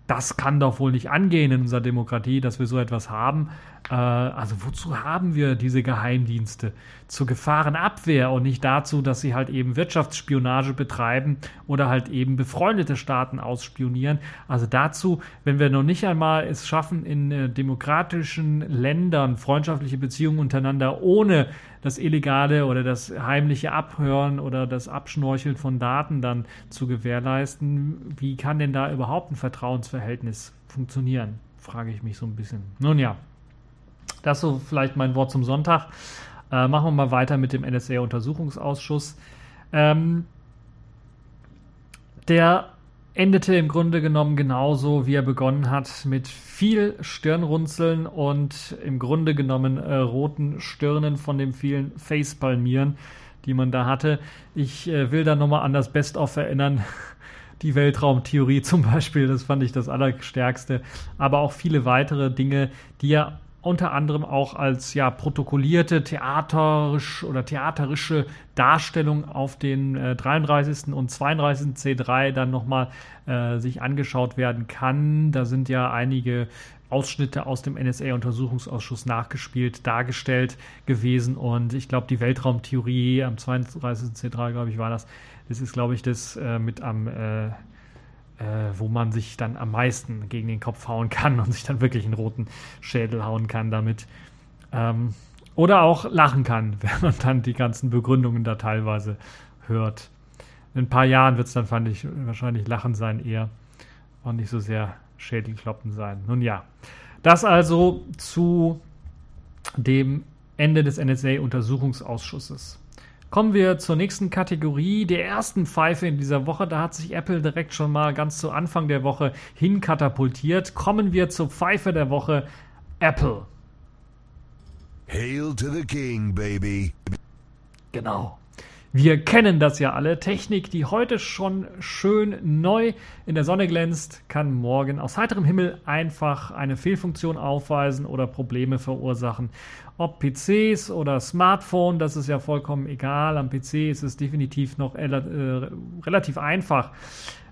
Das kann doch wohl nicht angehen in unserer Demokratie, dass wir so etwas haben. Äh, also wozu haben wir diese Geheimdienste? Zur Gefahrenabwehr und nicht dazu, dass sie halt eben Wirtschaftsspionage betreiben oder halt eben befreundete Staaten ausspionieren. Also dazu, wenn wir noch nicht einmal es schaffen, in äh, demokratischen Ländern freundschaftliche Beziehungen untereinander ohne das illegale oder das heimliche Abhören oder das Abschnorcheln von Daten dann zu gewährleisten, wie kann denn da überhaupt ein Vertrauensverhältnis funktionieren? Frage ich mich so ein bisschen. Nun ja, das so vielleicht mein Wort zum Sonntag. Äh, machen wir mal weiter mit dem NSA-Untersuchungsausschuss. Ähm, der endete im Grunde genommen genauso, wie er begonnen hat, mit viel Stirnrunzeln und im Grunde genommen äh, roten Stirnen von den vielen Facepalmieren, die man da hatte. Ich äh, will da nochmal an das Best-of erinnern. [laughs] Die Weltraumtheorie zum Beispiel, das fand ich das Allerstärkste. Aber auch viele weitere Dinge, die er unter anderem auch als ja protokollierte theaterisch oder theaterische Darstellung auf den äh, 33. und 32. C3 dann nochmal äh, sich angeschaut werden kann. Da sind ja einige Ausschnitte aus dem NSA-Untersuchungsausschuss nachgespielt, dargestellt gewesen. Und ich glaube, die Weltraumtheorie am 32. C3, glaube ich, war das. Das ist, glaube ich, das äh, mit am, äh, wo man sich dann am meisten gegen den Kopf hauen kann und sich dann wirklich einen roten Schädel hauen kann damit. Ähm, oder auch lachen kann, [laughs] wenn man dann die ganzen Begründungen da teilweise hört. In ein paar Jahren wird es dann, fand ich, wahrscheinlich Lachen sein eher und nicht so sehr Schädelkloppen sein. Nun ja, das also zu dem Ende des NSA-Untersuchungsausschusses. Kommen wir zur nächsten Kategorie, der ersten Pfeife in dieser Woche. Da hat sich Apple direkt schon mal ganz zu Anfang der Woche hinkatapultiert. Kommen wir zur Pfeife der Woche, Apple. Hail to the King, baby. Genau. Wir kennen das ja alle. Technik, die heute schon schön neu in der Sonne glänzt, kann morgen aus heiterem Himmel einfach eine Fehlfunktion aufweisen oder Probleme verursachen. Ob PCs oder Smartphone, das ist ja vollkommen egal. Am PC ist es definitiv noch äh, relativ einfach.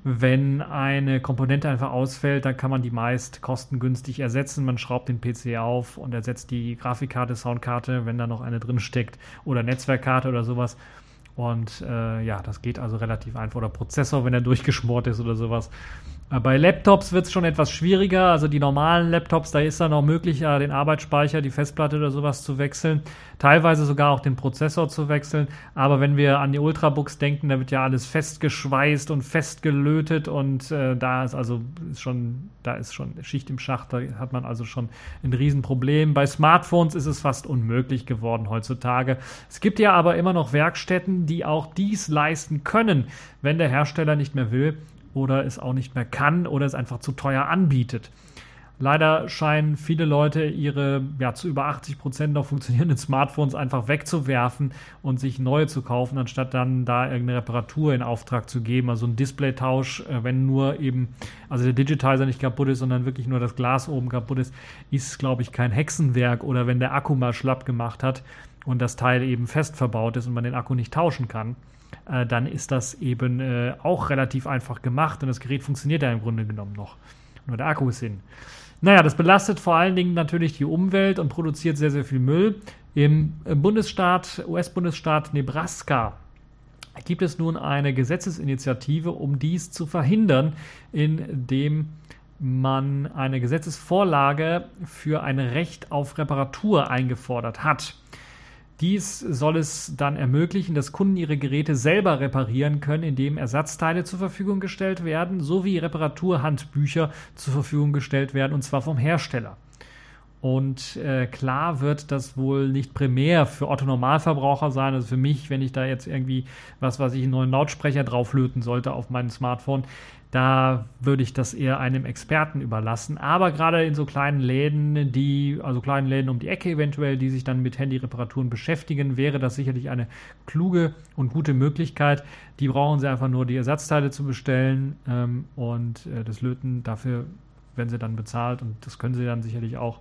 Wenn eine Komponente einfach ausfällt, dann kann man die meist kostengünstig ersetzen. Man schraubt den PC auf und ersetzt die Grafikkarte, Soundkarte, wenn da noch eine drin steckt, oder Netzwerkkarte oder sowas und äh, ja, das geht also relativ einfach. Oder Prozessor, wenn er durchgeschmort ist oder sowas. Äh, bei Laptops wird es schon etwas schwieriger. Also die normalen Laptops, da ist dann auch möglich, ja, den Arbeitsspeicher, die Festplatte oder sowas zu wechseln. Teilweise sogar auch den Prozessor zu wechseln. Aber wenn wir an die Ultrabooks denken, da wird ja alles festgeschweißt und festgelötet und äh, da ist also ist schon, da ist schon Schicht im Schacht, da hat man also schon ein Riesenproblem. Bei Smartphones ist es fast unmöglich geworden heutzutage. Es gibt ja aber immer noch Werkstätten, die auch dies leisten können, wenn der Hersteller nicht mehr will oder es auch nicht mehr kann oder es einfach zu teuer anbietet. Leider scheinen viele Leute ihre ja, zu über 80 Prozent noch funktionierenden Smartphones einfach wegzuwerfen und sich neue zu kaufen, anstatt dann da irgendeine Reparatur in Auftrag zu geben. Also ein Displaytausch, äh, wenn nur eben, also der Digitizer nicht kaputt ist, sondern wirklich nur das Glas oben kaputt ist, ist, glaube ich, kein Hexenwerk. Oder wenn der Akku mal schlapp gemacht hat und das Teil eben fest verbaut ist und man den Akku nicht tauschen kann äh, dann ist das eben äh, auch relativ einfach gemacht und das Gerät funktioniert ja im Grunde genommen noch. Nur der Akku ist hin. Naja, das belastet vor allen Dingen natürlich die Umwelt und produziert sehr, sehr viel Müll. Im, im Bundesstaat, US-Bundesstaat Nebraska gibt es nun eine Gesetzesinitiative, um dies zu verhindern, indem man eine Gesetzesvorlage für ein Recht auf Reparatur eingefordert hat. Dies soll es dann ermöglichen, dass Kunden ihre Geräte selber reparieren können, indem Ersatzteile zur Verfügung gestellt werden, sowie Reparaturhandbücher zur Verfügung gestellt werden, und zwar vom Hersteller. Und äh, klar wird das wohl nicht primär für Otto Normalverbraucher sein, also für mich, wenn ich da jetzt irgendwie was, was ich einen neuen Lautsprecher drauflöten sollte auf mein Smartphone, da würde ich das eher einem Experten überlassen. Aber gerade in so kleinen Läden, die, also kleinen Läden um die Ecke eventuell, die sich dann mit Handyreparaturen beschäftigen, wäre das sicherlich eine kluge und gute Möglichkeit. Die brauchen sie einfach nur die Ersatzteile zu bestellen ähm, und äh, das Löten dafür werden sie dann bezahlt und das können sie dann sicherlich auch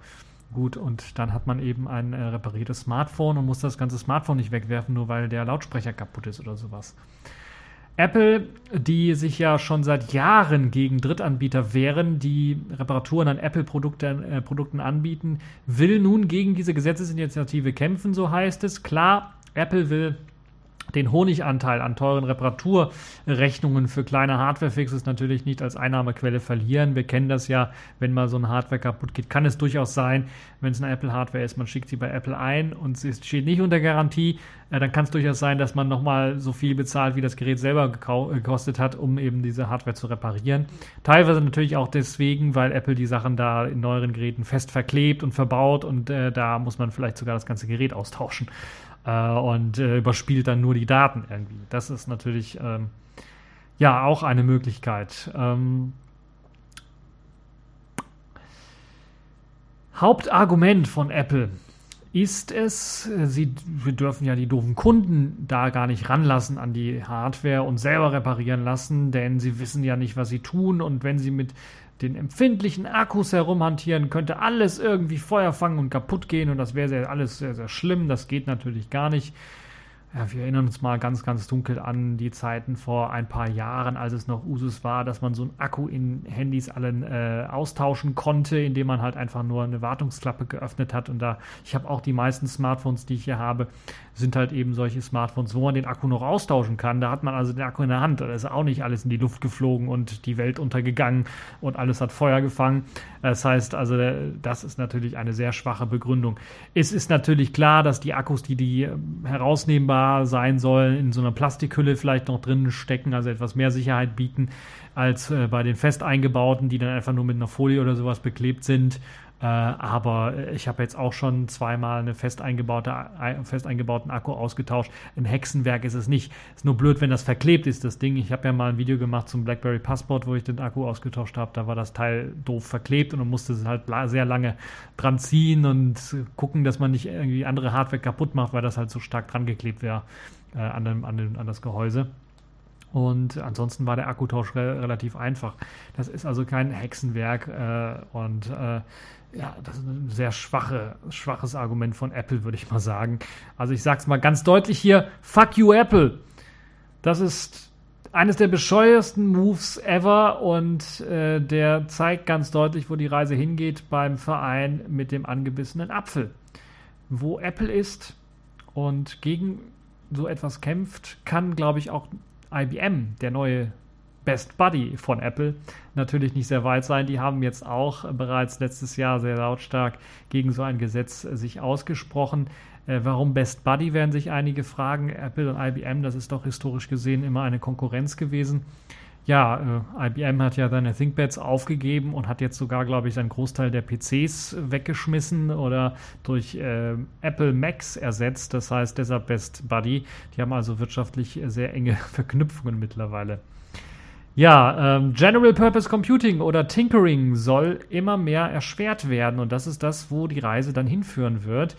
gut und dann hat man eben ein äh, repariertes Smartphone und muss das ganze Smartphone nicht wegwerfen, nur weil der Lautsprecher kaputt ist oder sowas. Apple, die sich ja schon seit Jahren gegen Drittanbieter wehren, die Reparaturen an Apple-Produkten äh, Produkten anbieten, will nun gegen diese Gesetzesinitiative kämpfen, so heißt es. Klar, Apple will den Honiganteil an teuren Reparaturrechnungen für kleine Hardware-Fixes natürlich nicht als Einnahmequelle verlieren. Wir kennen das ja, wenn mal so ein Hardware kaputt geht, kann es durchaus sein, wenn es eine Apple-Hardware ist, man schickt sie bei Apple ein und sie steht nicht unter Garantie, äh, dann kann es durchaus sein, dass man nochmal so viel bezahlt, wie das Gerät selber gekostet hat, um eben diese Hardware zu reparieren. Teilweise natürlich auch deswegen, weil Apple die Sachen da in neueren Geräten fest verklebt und verbaut und äh, da muss man vielleicht sogar das ganze Gerät austauschen äh, und äh, überspielt dann nur die Daten irgendwie. Das ist natürlich ähm, ja auch eine Möglichkeit. Ähm, Hauptargument von Apple ist es, sie, wir dürfen ja die doofen Kunden da gar nicht ranlassen an die Hardware und selber reparieren lassen, denn sie wissen ja nicht, was sie tun und wenn sie mit den empfindlichen Akkus herumhantieren, könnte alles irgendwie Feuer fangen und kaputt gehen und das wäre alles sehr, sehr schlimm. Das geht natürlich gar nicht. Ja, wir erinnern uns mal ganz, ganz dunkel an die Zeiten vor ein paar Jahren, als es noch Usus war, dass man so einen Akku in Handys allen äh, austauschen konnte, indem man halt einfach nur eine Wartungsklappe geöffnet hat. Und da, ich habe auch die meisten Smartphones, die ich hier habe, sind halt eben solche Smartphones, wo man den Akku noch austauschen kann. Da hat man also den Akku in der Hand. Da ist auch nicht alles in die Luft geflogen und die Welt untergegangen und alles hat Feuer gefangen. Das heißt also, das ist natürlich eine sehr schwache Begründung. Es ist natürlich klar, dass die Akkus, die die ähm, herausnehmbar sein sollen, in so einer Plastikhülle vielleicht noch drin stecken, also etwas mehr Sicherheit bieten als äh, bei den fest eingebauten, die dann einfach nur mit einer Folie oder sowas beklebt sind. Äh, aber ich habe jetzt auch schon zweimal einen fest, eingebaute, fest eingebauten Akku ausgetauscht. Ein Hexenwerk ist es nicht. Ist nur blöd, wenn das verklebt ist, das Ding. Ich habe ja mal ein Video gemacht zum BlackBerry Passport, wo ich den Akku ausgetauscht habe. Da war das Teil doof verklebt und man musste es halt sehr lange dran ziehen und gucken, dass man nicht irgendwie andere Hardware kaputt macht, weil das halt so stark dran geklebt wäre äh, an, dem, an, dem, an das Gehäuse. Und ansonsten war der Akkutausch re relativ einfach. Das ist also kein Hexenwerk äh, und äh, ja, das ist ein sehr schwache, schwaches Argument von Apple, würde ich mal sagen. Also ich sage es mal ganz deutlich hier, fuck you Apple. Das ist eines der bescheuersten Moves ever und äh, der zeigt ganz deutlich, wo die Reise hingeht beim Verein mit dem angebissenen Apfel. Wo Apple ist und gegen so etwas kämpft, kann, glaube ich, auch IBM, der neue Best Buddy von Apple, natürlich nicht sehr weit sein. Die haben jetzt auch bereits letztes Jahr sehr lautstark gegen so ein Gesetz sich ausgesprochen. Äh, warum Best Buddy, werden sich einige fragen. Apple und IBM, das ist doch historisch gesehen immer eine Konkurrenz gewesen. Ja, äh, IBM hat ja seine ThinkPads aufgegeben und hat jetzt sogar, glaube ich, einen Großteil der PCs weggeschmissen oder durch äh, Apple Macs ersetzt. Das heißt deshalb Best Buddy. Die haben also wirtschaftlich sehr enge [laughs] Verknüpfungen mittlerweile. Ja, ähm, General Purpose Computing oder Tinkering soll immer mehr erschwert werden und das ist das, wo die Reise dann hinführen wird.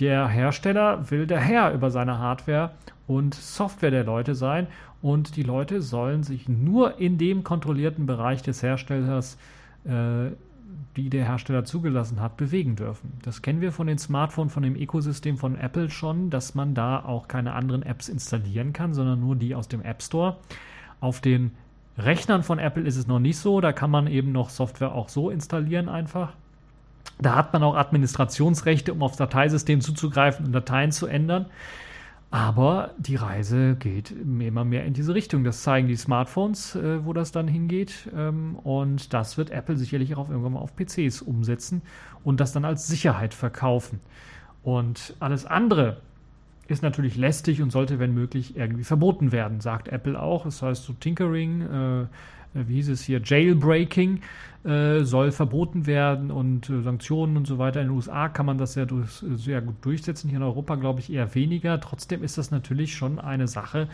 Der Hersteller will der Herr über seine Hardware und Software der Leute sein und die Leute sollen sich nur in dem kontrollierten Bereich des Herstellers, äh, die der Hersteller zugelassen hat, bewegen dürfen. Das kennen wir von den Smartphones, von dem Ökosystem von Apple schon, dass man da auch keine anderen Apps installieren kann, sondern nur die aus dem App Store. Auf den Rechnern von Apple ist es noch nicht so. Da kann man eben noch Software auch so installieren einfach. Da hat man auch Administrationsrechte, um aufs Dateisystem zuzugreifen und Dateien zu ändern. Aber die Reise geht immer mehr in diese Richtung. Das zeigen die Smartphones, äh, wo das dann hingeht. Ähm, und das wird Apple sicherlich auch irgendwann mal auf PCs umsetzen und das dann als Sicherheit verkaufen. Und alles andere, ist natürlich lästig und sollte, wenn möglich, irgendwie verboten werden, sagt Apple auch. Das heißt, so Tinkering, äh, wie hieß es hier, Jailbreaking äh, soll verboten werden und äh, Sanktionen und so weiter. In den USA kann man das sehr, durch, sehr gut durchsetzen, hier in Europa glaube ich eher weniger. Trotzdem ist das natürlich schon eine Sache,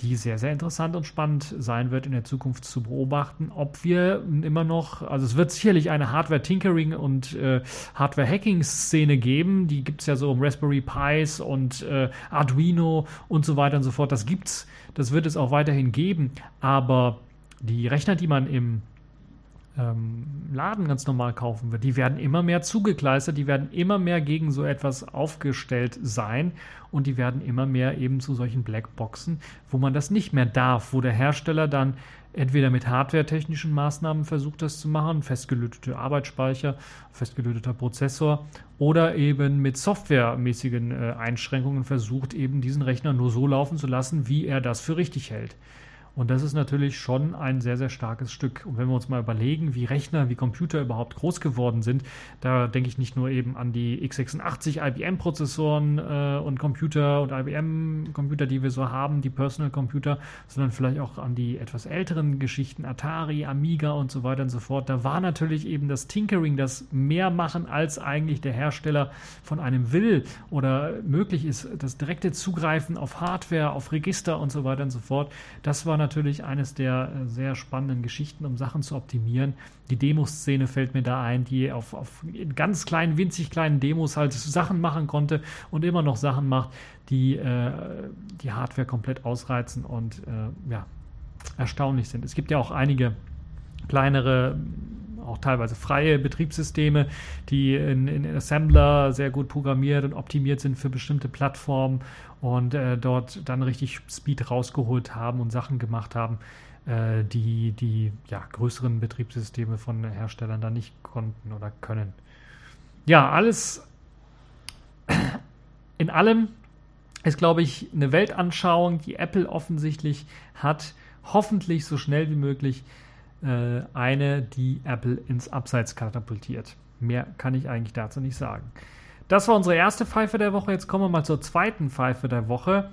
die sehr, sehr interessant und spannend sein wird in der Zukunft zu beobachten, ob wir immer noch, also es wird sicherlich eine Hardware-Tinkering und äh, Hardware-Hacking-Szene geben, die gibt es ja so um Raspberry Pis und äh, Arduino und so weiter und so fort. Das gibt's, das wird es auch weiterhin geben, aber die Rechner, die man im ähm, Laden ganz normal kaufen wird, die werden immer mehr zugekleistert, die werden immer mehr gegen so etwas aufgestellt sein und die werden immer mehr eben zu solchen Blackboxen, wo man das nicht mehr darf, wo der Hersteller dann entweder mit hardwaretechnischen Maßnahmen versucht, das zu machen, festgelötete Arbeitsspeicher, festgelöteter Prozessor oder eben mit softwaremäßigen äh, Einschränkungen versucht, eben diesen Rechner nur so laufen zu lassen, wie er das für richtig hält. Und das ist natürlich schon ein sehr, sehr starkes Stück. Und wenn wir uns mal überlegen, wie Rechner, wie Computer überhaupt groß geworden sind, da denke ich nicht nur eben an die x86 IBM-Prozessoren äh, und Computer und IBM-Computer, die wir so haben, die Personal Computer, sondern vielleicht auch an die etwas älteren Geschichten, Atari, Amiga und so weiter und so fort. Da war natürlich eben das Tinkering, das mehr machen, als eigentlich der Hersteller von einem will oder möglich ist, das direkte Zugreifen auf Hardware, auf Register und so weiter und so fort. Das war eines der äh, sehr spannenden Geschichten, um Sachen zu optimieren. Die Demoszene fällt mir da ein, die auf, auf ganz kleinen, winzig kleinen Demos halt Sachen machen konnte und immer noch Sachen macht, die äh, die Hardware komplett ausreizen und äh, ja, erstaunlich sind. Es gibt ja auch einige kleinere auch teilweise freie Betriebssysteme, die in, in Assembler sehr gut programmiert und optimiert sind für bestimmte Plattformen und äh, dort dann richtig Speed rausgeholt haben und Sachen gemacht haben, äh, die die ja, größeren Betriebssysteme von Herstellern dann nicht konnten oder können. Ja, alles [clears throat] in allem ist, glaube ich, eine Weltanschauung, die Apple offensichtlich hat, hoffentlich so schnell wie möglich äh, eine, die Apple ins Abseits katapultiert. Mehr kann ich eigentlich dazu nicht sagen. Das war unsere erste Pfeife der Woche. Jetzt kommen wir mal zur zweiten Pfeife der Woche.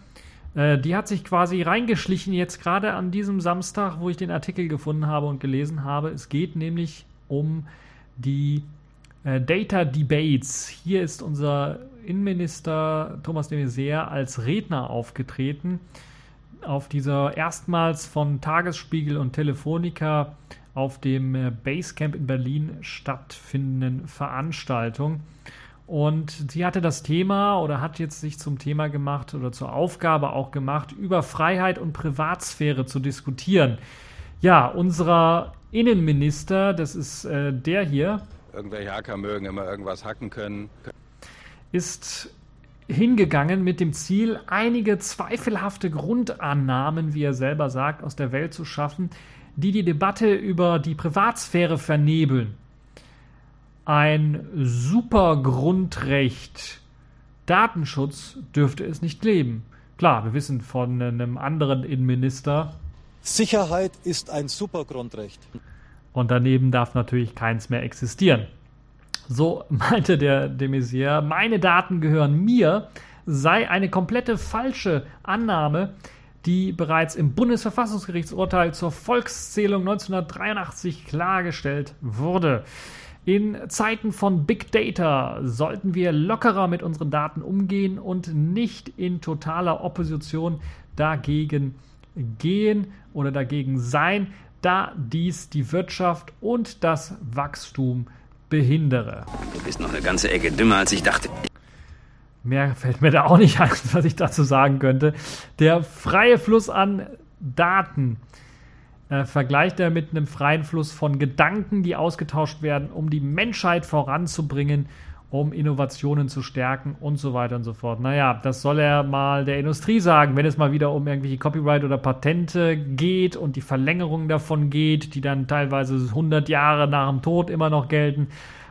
Äh, die hat sich quasi reingeschlichen jetzt gerade an diesem Samstag, wo ich den Artikel gefunden habe und gelesen habe. Es geht nämlich um die äh, Data Debates. Hier ist unser Innenminister Thomas de Maizière als Redner aufgetreten auf dieser erstmals von Tagesspiegel und Telefonica auf dem äh, Basecamp in Berlin stattfindenden Veranstaltung. Und sie hatte das Thema oder hat jetzt sich zum Thema gemacht oder zur Aufgabe auch gemacht, über Freiheit und Privatsphäre zu diskutieren. Ja, unserer Innenminister, das ist äh, der hier. Irgendwelche Hacker mögen immer irgendwas hacken können. Ist hingegangen mit dem Ziel, einige zweifelhafte Grundannahmen, wie er selber sagt, aus der Welt zu schaffen, die die Debatte über die Privatsphäre vernebeln. Ein super Grundrecht Datenschutz dürfte es nicht leben. Klar, wir wissen von einem anderen Innenminister. Sicherheit ist ein super Grundrecht. Und daneben darf natürlich keins mehr existieren. So [laughs] meinte der de Maizière, meine Daten gehören mir, sei eine komplette falsche Annahme, die bereits im Bundesverfassungsgerichtsurteil zur Volkszählung 1983 klargestellt wurde. In Zeiten von Big Data sollten wir lockerer mit unseren Daten umgehen und nicht in totaler Opposition dagegen gehen oder dagegen sein, da dies die Wirtschaft und das Wachstum behindere. Du bist noch eine ganze Ecke dümmer, als ich dachte. Mehr fällt mir da auch nicht ein, [laughs] was ich dazu sagen könnte. Der freie Fluss an Daten äh, vergleicht er mit einem freien Fluss von Gedanken, die ausgetauscht werden, um die Menschheit voranzubringen um Innovationen zu stärken und so weiter und so fort. Naja, das soll er mal der Industrie sagen, wenn es mal wieder um irgendwelche Copyright oder Patente geht und die Verlängerung davon geht, die dann teilweise 100 Jahre nach dem Tod immer noch gelten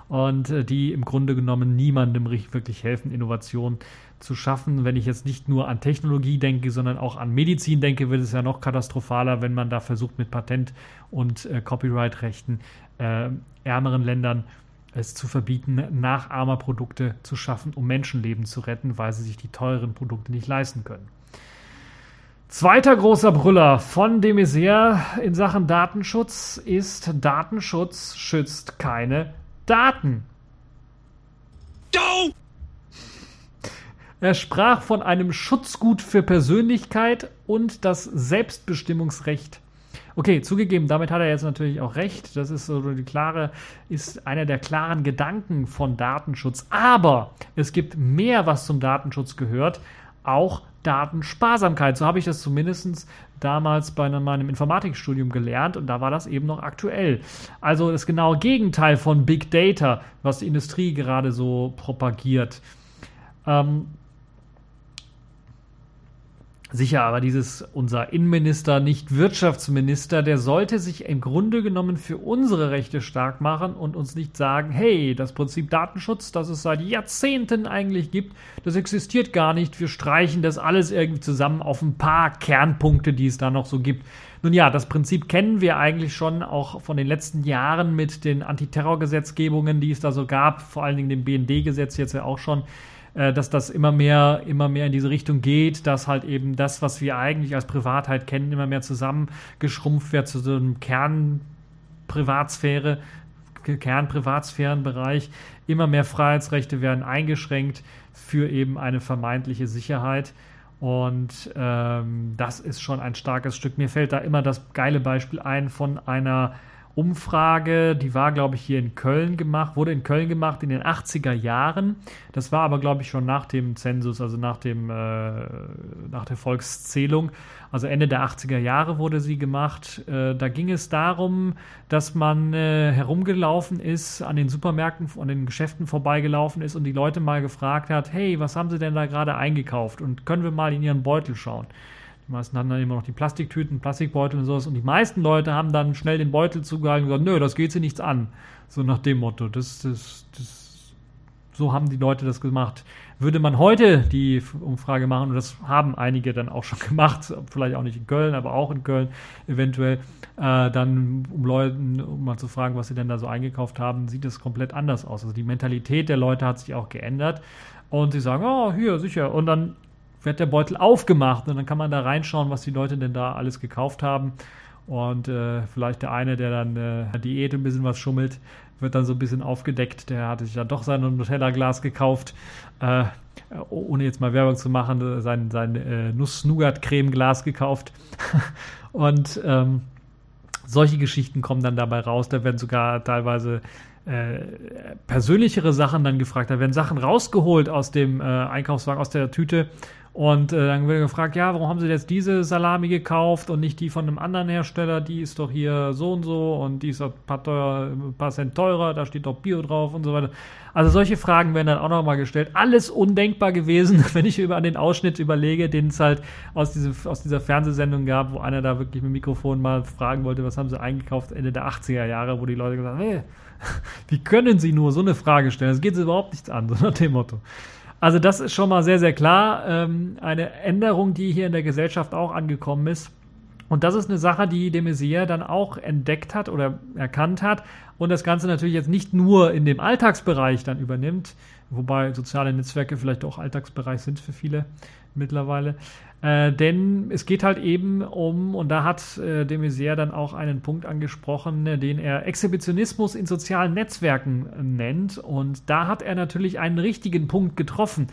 und äh, die im Grunde genommen niemandem wirklich helfen, Innovationen zu schaffen. Wenn ich jetzt nicht nur an Technologie denke, sondern auch an Medizin denke, wird es ja noch katastrophaler, wenn man da versucht, mit Patent- und äh, Copyright-Rechten äh, ärmeren Ländern es zu verbieten, Nachahmerprodukte zu schaffen, um Menschenleben zu retten, weil sie sich die teuren Produkte nicht leisten können. Zweiter großer Brüller von de Maizière in Sachen Datenschutz ist Datenschutz schützt keine Daten. Er sprach von einem Schutzgut für Persönlichkeit und das Selbstbestimmungsrecht Okay, zugegeben, damit hat er jetzt natürlich auch recht. Das ist so die klare, ist einer der klaren Gedanken von Datenschutz. Aber es gibt mehr, was zum Datenschutz gehört, auch Datensparsamkeit. So habe ich das zumindest damals bei meinem Informatikstudium gelernt und da war das eben noch aktuell. Also das genaue Gegenteil von Big Data, was die Industrie gerade so propagiert. Ähm, Sicher, aber dieses unser Innenminister, nicht Wirtschaftsminister, der sollte sich im Grunde genommen für unsere Rechte stark machen und uns nicht sagen, hey, das Prinzip Datenschutz, das es seit Jahrzehnten eigentlich gibt, das existiert gar nicht. Wir streichen das alles irgendwie zusammen auf ein paar Kernpunkte, die es da noch so gibt. Nun ja, das Prinzip kennen wir eigentlich schon auch von den letzten Jahren mit den Antiterrorgesetzgebungen, die es da so gab, vor allen Dingen dem BND-Gesetz jetzt ja auch schon äh, dass das immer mehr, immer mehr in diese Richtung geht, dass halt eben das, was wir eigentlich als Privatheit kennen, immer mehr zusammengeschrumpft wird zu so einem Kernprivatsphäre, Kernprivatsphärenbereich. Immer mehr Freiheitsrechte werden eingeschränkt für eben eine vermeintliche Sicherheit. Und ähm, das ist schon ein starkes Stück. Mir fällt da immer das geile Beispiel ein von einer Umfrage, die war, glaube ich, hier in Köln gemacht, wurde in Köln gemacht in den 80er Jahren. Das war aber, glaube ich, schon nach dem Zensus, also nach, dem, äh, nach der Volkszählung. Also Ende der 80er Jahre wurde sie gemacht. Äh, da ging es darum, dass man äh, herumgelaufen ist, an den Supermärkten, an den Geschäften vorbeigelaufen ist und die Leute mal gefragt hat, hey, was haben sie denn da gerade eingekauft? Und können wir mal in ihren Beutel schauen? Die meisten hatten dann immer noch die Plastiktüten, Plastikbeutel und sowas. Und die meisten Leute haben dann schnell den Beutel zugehalten und gesagt, nö, das geht sie nichts an. So nach dem Motto. Das, das, das, so haben die Leute das gemacht. Würde man heute die Umfrage machen, und das haben einige dann auch schon [laughs] gemacht, vielleicht auch nicht in Köln, aber auch in Köln eventuell, äh, dann um Leuten, um mal zu fragen, was sie denn da so eingekauft haben, sieht es komplett anders aus. Also die Mentalität der Leute hat sich auch geändert. Und sie sagen, oh, hier, sicher. Und dann wird der Beutel aufgemacht und dann kann man da reinschauen, was die Leute denn da alles gekauft haben. Und äh, vielleicht der eine, der dann äh, Diät ein bisschen was schummelt, wird dann so ein bisschen aufgedeckt. Der hatte sich dann doch sein Nutella-Glas gekauft, äh, ohne jetzt mal Werbung zu machen, sein, sein äh, Nuss-Nougat-Creme-Glas gekauft. [laughs] und ähm, solche Geschichten kommen dann dabei raus. Da werden sogar teilweise äh, persönlichere Sachen dann gefragt. Da werden Sachen rausgeholt aus dem äh, Einkaufswagen, aus der Tüte und äh, dann wird gefragt, ja, warum haben Sie jetzt diese Salami gekauft und nicht die von einem anderen Hersteller? Die ist doch hier so und so und die ist ein paar, teuer, ein paar Cent teurer, da steht doch Bio drauf und so weiter. Also solche Fragen werden dann auch nochmal gestellt. Alles undenkbar gewesen, [laughs] wenn ich über an den Ausschnitt überlege, den es halt aus, diese, aus dieser Fernsehsendung gab, wo einer da wirklich mit dem Mikrofon mal fragen wollte, was haben Sie eingekauft Ende der 80er Jahre, wo die Leute gesagt haben, hey, [laughs] wie können Sie nur so eine Frage stellen? Das geht Sie überhaupt nichts an, [laughs] so nach dem Motto. Also das ist schon mal sehr, sehr klar. Ähm, eine Änderung, die hier in der Gesellschaft auch angekommen ist. Und das ist eine Sache, die de Maizière dann auch entdeckt hat oder erkannt hat und das Ganze natürlich jetzt nicht nur in dem Alltagsbereich dann übernimmt, wobei soziale Netzwerke vielleicht auch Alltagsbereich sind für viele mittlerweile. Äh, denn es geht halt eben um, und da hat äh, de Maizière dann auch einen Punkt angesprochen, äh, den er Exhibitionismus in sozialen Netzwerken äh, nennt. Und da hat er natürlich einen richtigen Punkt getroffen.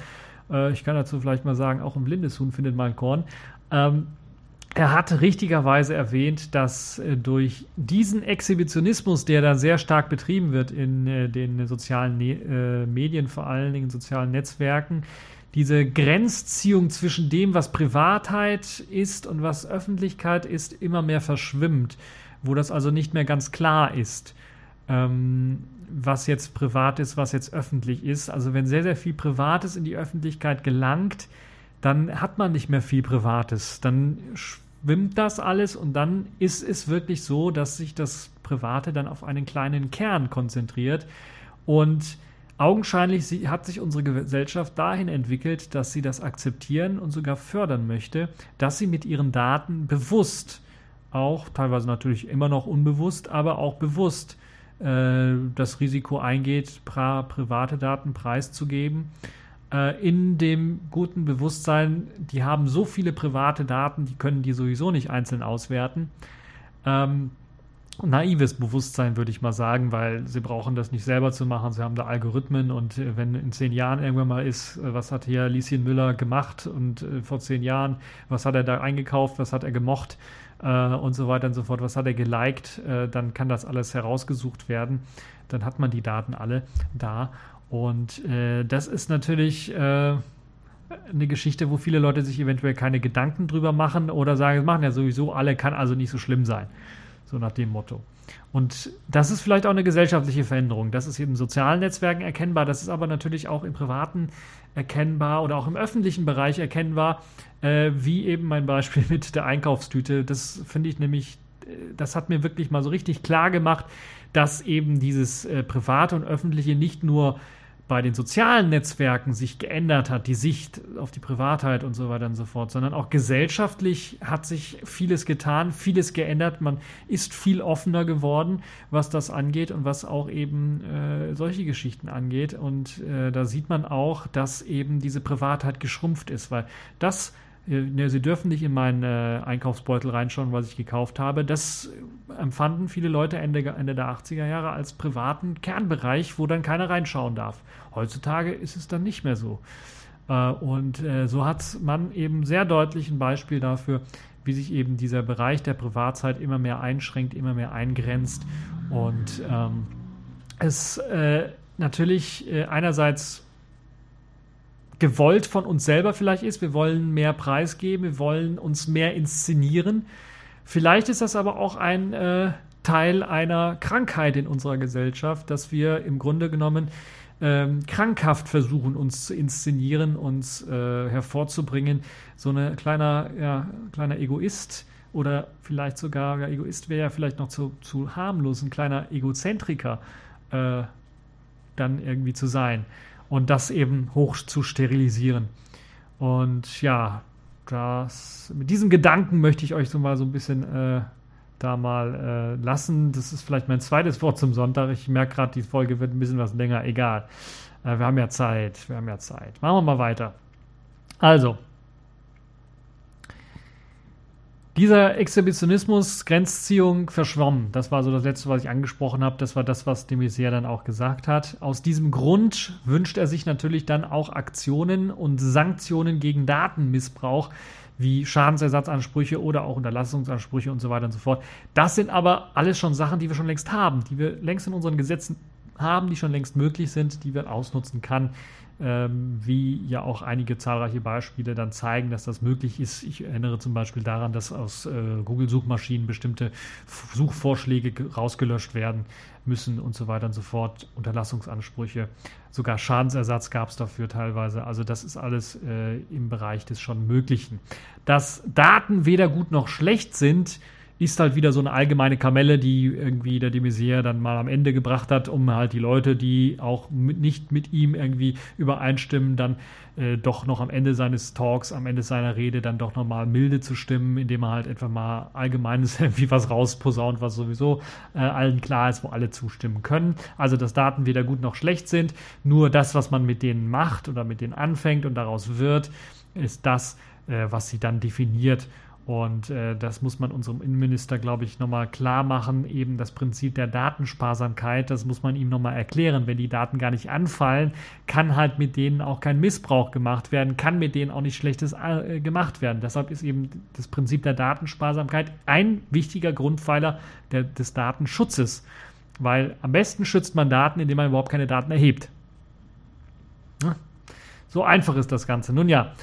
Äh, ich kann dazu vielleicht mal sagen, auch ein blindes Huhn findet mal ein Korn. Ähm, er hat richtigerweise erwähnt, dass äh, durch diesen Exhibitionismus, der da sehr stark betrieben wird in den sozialen ne Medien, vor allen Dingen in sozialen Netzwerken, diese Grenzziehung zwischen dem, was Privatheit ist und was Öffentlichkeit ist, immer mehr verschwimmt, wo das also nicht mehr ganz klar ist, ähm, was jetzt privat ist, was jetzt öffentlich ist. Also wenn sehr, sehr viel Privates in die Öffentlichkeit gelangt, dann hat man nicht mehr viel Privates. Dann schwimmt das alles und dann ist es wirklich so, dass sich das Private dann auf einen kleinen Kern konzentriert und Augenscheinlich hat sich unsere Gesellschaft dahin entwickelt, dass sie das akzeptieren und sogar fördern möchte, dass sie mit ihren Daten bewusst, auch teilweise natürlich immer noch unbewusst, aber auch bewusst äh, das Risiko eingeht, private Daten preiszugeben. Äh, in dem guten Bewusstsein, die haben so viele private Daten, die können die sowieso nicht einzeln auswerten. Ähm, naives Bewusstsein, würde ich mal sagen, weil sie brauchen das nicht selber zu machen. Sie haben da Algorithmen und äh, wenn in zehn Jahren irgendwann mal ist, äh, was hat hier Lieschen Müller gemacht und äh, vor zehn Jahren, was hat er da eingekauft, was hat er gemocht äh, und so weiter und so fort, was hat er geliked, äh, dann kann das alles herausgesucht werden. Dann hat man die Daten alle da. Und äh, das ist natürlich eine Geschichte, wo viele Leute sich eventuell keine Gedanken drüber machen oder sagen, es machen ja sowieso alle, kann also nicht so schlimm sein. So nach dem Motto. Und das ist vielleicht auch eine gesellschaftliche Veränderung. Das ist eben in sozialen Netzwerken erkennbar, das ist aber natürlich auch im privaten erkennbar oder auch im öffentlichen Bereich erkennbar, äh, wie eben mein Beispiel mit der Einkaufstüte. Das finde ich nämlich, äh, das hat mir wirklich mal so richtig klar gemacht, dass eben dieses äh, private und öffentliche nicht nur bei den sozialen Netzwerken sich geändert hat, die Sicht auf die Privatheit und so weiter und so fort, sondern auch gesellschaftlich hat sich vieles getan, vieles geändert. Man ist viel offener geworden, was das angeht und was auch eben äh, solche Geschichten angeht. Und äh, da sieht man auch, dass eben diese Privatheit geschrumpft ist, weil das Ne, sie dürfen nicht in meinen äh, Einkaufsbeutel reinschauen, was ich gekauft habe. Das empfanden viele Leute Ende, Ende der 80er Jahre als privaten Kernbereich, wo dann keiner reinschauen darf. Heutzutage ist es dann nicht mehr so. Äh, und äh, so hat man eben sehr deutlich ein Beispiel dafür, wie sich eben dieser Bereich der Privatzeit immer mehr einschränkt, immer mehr eingrenzt und ähm, es äh, natürlich äh, einerseits gewollt von uns selber vielleicht ist. Wir wollen mehr preisgeben, wir wollen uns mehr inszenieren. Vielleicht ist das aber auch ein äh, Teil einer Krankheit in unserer Gesellschaft, dass wir im Grunde genommen ähm, krankhaft versuchen, uns zu inszenieren, uns äh, hervorzubringen. So ein kleiner, ja, kleiner Egoist oder vielleicht sogar, ja, Egoist wäre ja vielleicht noch zu, zu harmlos, ein kleiner Egozentriker äh, dann irgendwie zu sein und das eben hoch zu sterilisieren. Und ja, das, mit diesem Gedanken möchte ich euch so mal so ein bisschen äh, da mal äh, lassen. Das ist vielleicht mein zweites Wort zum Sonntag. Ich merke gerade, die Folge wird ein bisschen was länger. Egal. Äh, wir haben ja Zeit. Wir haben ja Zeit. Machen wir mal weiter. Also, dieser Exhibitionismus, Grenzziehung, verschwommen. Das war so das Letzte, was ich angesprochen habe. Das war das, was de Maizière dann auch gesagt hat. Aus diesem Grund wünscht er sich natürlich dann auch Aktionen und Sanktionen gegen Datenmissbrauch, wie Schadensersatzansprüche oder auch Unterlassungsansprüche und so weiter und so fort. Das sind aber alles schon Sachen, die wir schon längst haben, die wir längst in unseren Gesetzen haben, die schon längst möglich sind, die wir ausnutzen kann, ähm, wie ja auch einige zahlreiche Beispiele dann zeigen, dass das möglich ist. Ich erinnere zum Beispiel daran, dass aus äh, Google-Suchmaschinen bestimmte Suchvorschläge rausgelöscht werden müssen und so weiter und so fort. Unterlassungsansprüche, sogar Schadensersatz gab es dafür teilweise. Also das ist alles äh, im Bereich des schon Möglichen. Dass Daten weder gut noch schlecht sind, ist halt wieder so eine allgemeine Kamelle, die irgendwie der de Maizière dann mal am Ende gebracht hat, um halt die Leute, die auch mit, nicht mit ihm irgendwie übereinstimmen, dann äh, doch noch am Ende seines Talks, am Ende seiner Rede dann doch nochmal milde zu stimmen, indem er halt einfach mal allgemeines [laughs] irgendwie was rausposaunt, was sowieso äh, allen klar ist, wo alle zustimmen können. Also, dass Daten weder gut noch schlecht sind, nur das, was man mit denen macht oder mit denen anfängt und daraus wird, ist das, äh, was sie dann definiert und äh, das muss man unserem Innenminister, glaube ich, nochmal klar machen. Eben das Prinzip der Datensparsamkeit, das muss man ihm nochmal erklären. Wenn die Daten gar nicht anfallen, kann halt mit denen auch kein Missbrauch gemacht werden, kann mit denen auch nicht Schlechtes äh, gemacht werden. Deshalb ist eben das Prinzip der Datensparsamkeit ein wichtiger Grundpfeiler der, des Datenschutzes. Weil am besten schützt man Daten, indem man überhaupt keine Daten erhebt. So einfach ist das Ganze. Nun ja.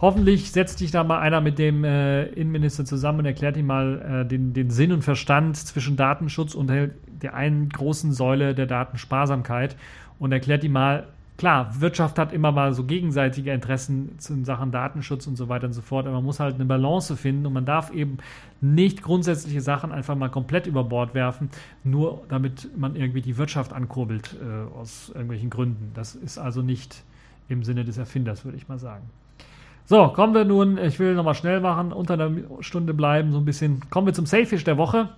Hoffentlich setzt sich da mal einer mit dem äh, Innenminister zusammen und erklärt ihm mal äh, den, den, Sinn und Verstand zwischen Datenschutz und der, der einen großen Säule der Datensparsamkeit und erklärt ihm mal, klar, Wirtschaft hat immer mal so gegenseitige Interessen in Sachen Datenschutz und so weiter und so fort, aber man muss halt eine Balance finden und man darf eben nicht grundsätzliche Sachen einfach mal komplett über Bord werfen, nur damit man irgendwie die Wirtschaft ankurbelt äh, aus irgendwelchen Gründen. Das ist also nicht im Sinne des Erfinders, würde ich mal sagen. So, kommen wir nun, ich will nochmal schnell machen, unter einer Stunde bleiben, so ein bisschen. Kommen wir zum Sailfish der Woche.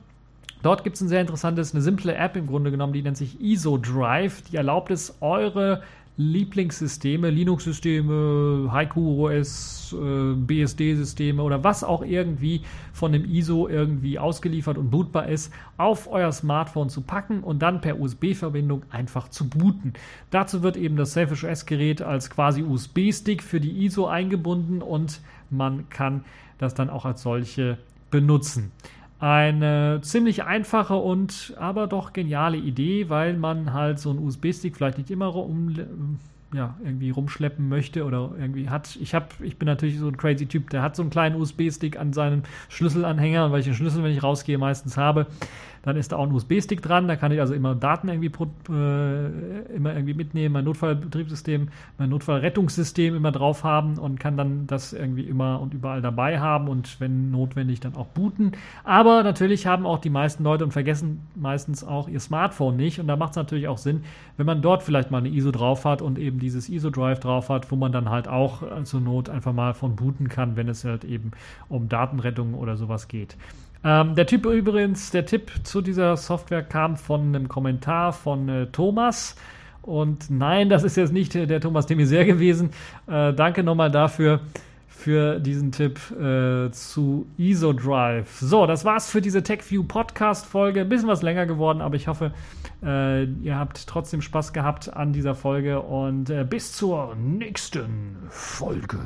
Dort gibt es ein sehr interessantes, eine simple App im Grunde genommen, die nennt sich ISO Drive. Die erlaubt es, eure Lieblingssysteme, Linux-Systeme, Haiku OS, äh, BSD-Systeme oder was auch irgendwie von dem ISO irgendwie ausgeliefert und bootbar ist, auf euer Smartphone zu packen und dann per USB-Verbindung einfach zu booten. Dazu wird eben das Selfish OS-Gerät als quasi USB-Stick für die ISO eingebunden und man kann das dann auch als solche benutzen. Eine ziemlich einfache und aber doch geniale Idee, weil man halt so einen USB-Stick vielleicht nicht immer um, ja, irgendwie rumschleppen möchte oder irgendwie hat. Ich habe, ich bin natürlich so ein crazy Typ, der hat so einen kleinen USB-Stick an seinem Schlüsselanhänger und den Schlüssel, wenn ich rausgehe, meistens habe, dann ist da auch ein USB-Stick dran, da kann ich also immer Daten irgendwie, äh, immer irgendwie mitnehmen, mein Notfallbetriebssystem, mein Notfallrettungssystem immer drauf haben und kann dann das irgendwie immer und überall dabei haben und wenn notwendig dann auch booten. Aber natürlich haben auch die meisten Leute und vergessen meistens auch ihr Smartphone nicht und da macht es natürlich auch Sinn, wenn man dort vielleicht mal eine ISO drauf hat und eben dieses ISO-Drive drauf hat, wo man dann halt auch zur Not einfach mal von booten kann, wenn es halt eben um Datenrettung oder sowas geht. Ähm, der Typ übrigens, der Tipp zu dieser Software kam von einem Kommentar von äh, Thomas. Und nein, das ist jetzt nicht der Thomas Demisier gewesen. Äh, danke nochmal dafür, für diesen Tipp äh, zu EasoDrive. So, das war's für diese TechView Podcast-Folge. Ein bisschen was länger geworden, aber ich hoffe, äh, ihr habt trotzdem Spaß gehabt an dieser Folge und äh, bis zur nächsten Folge.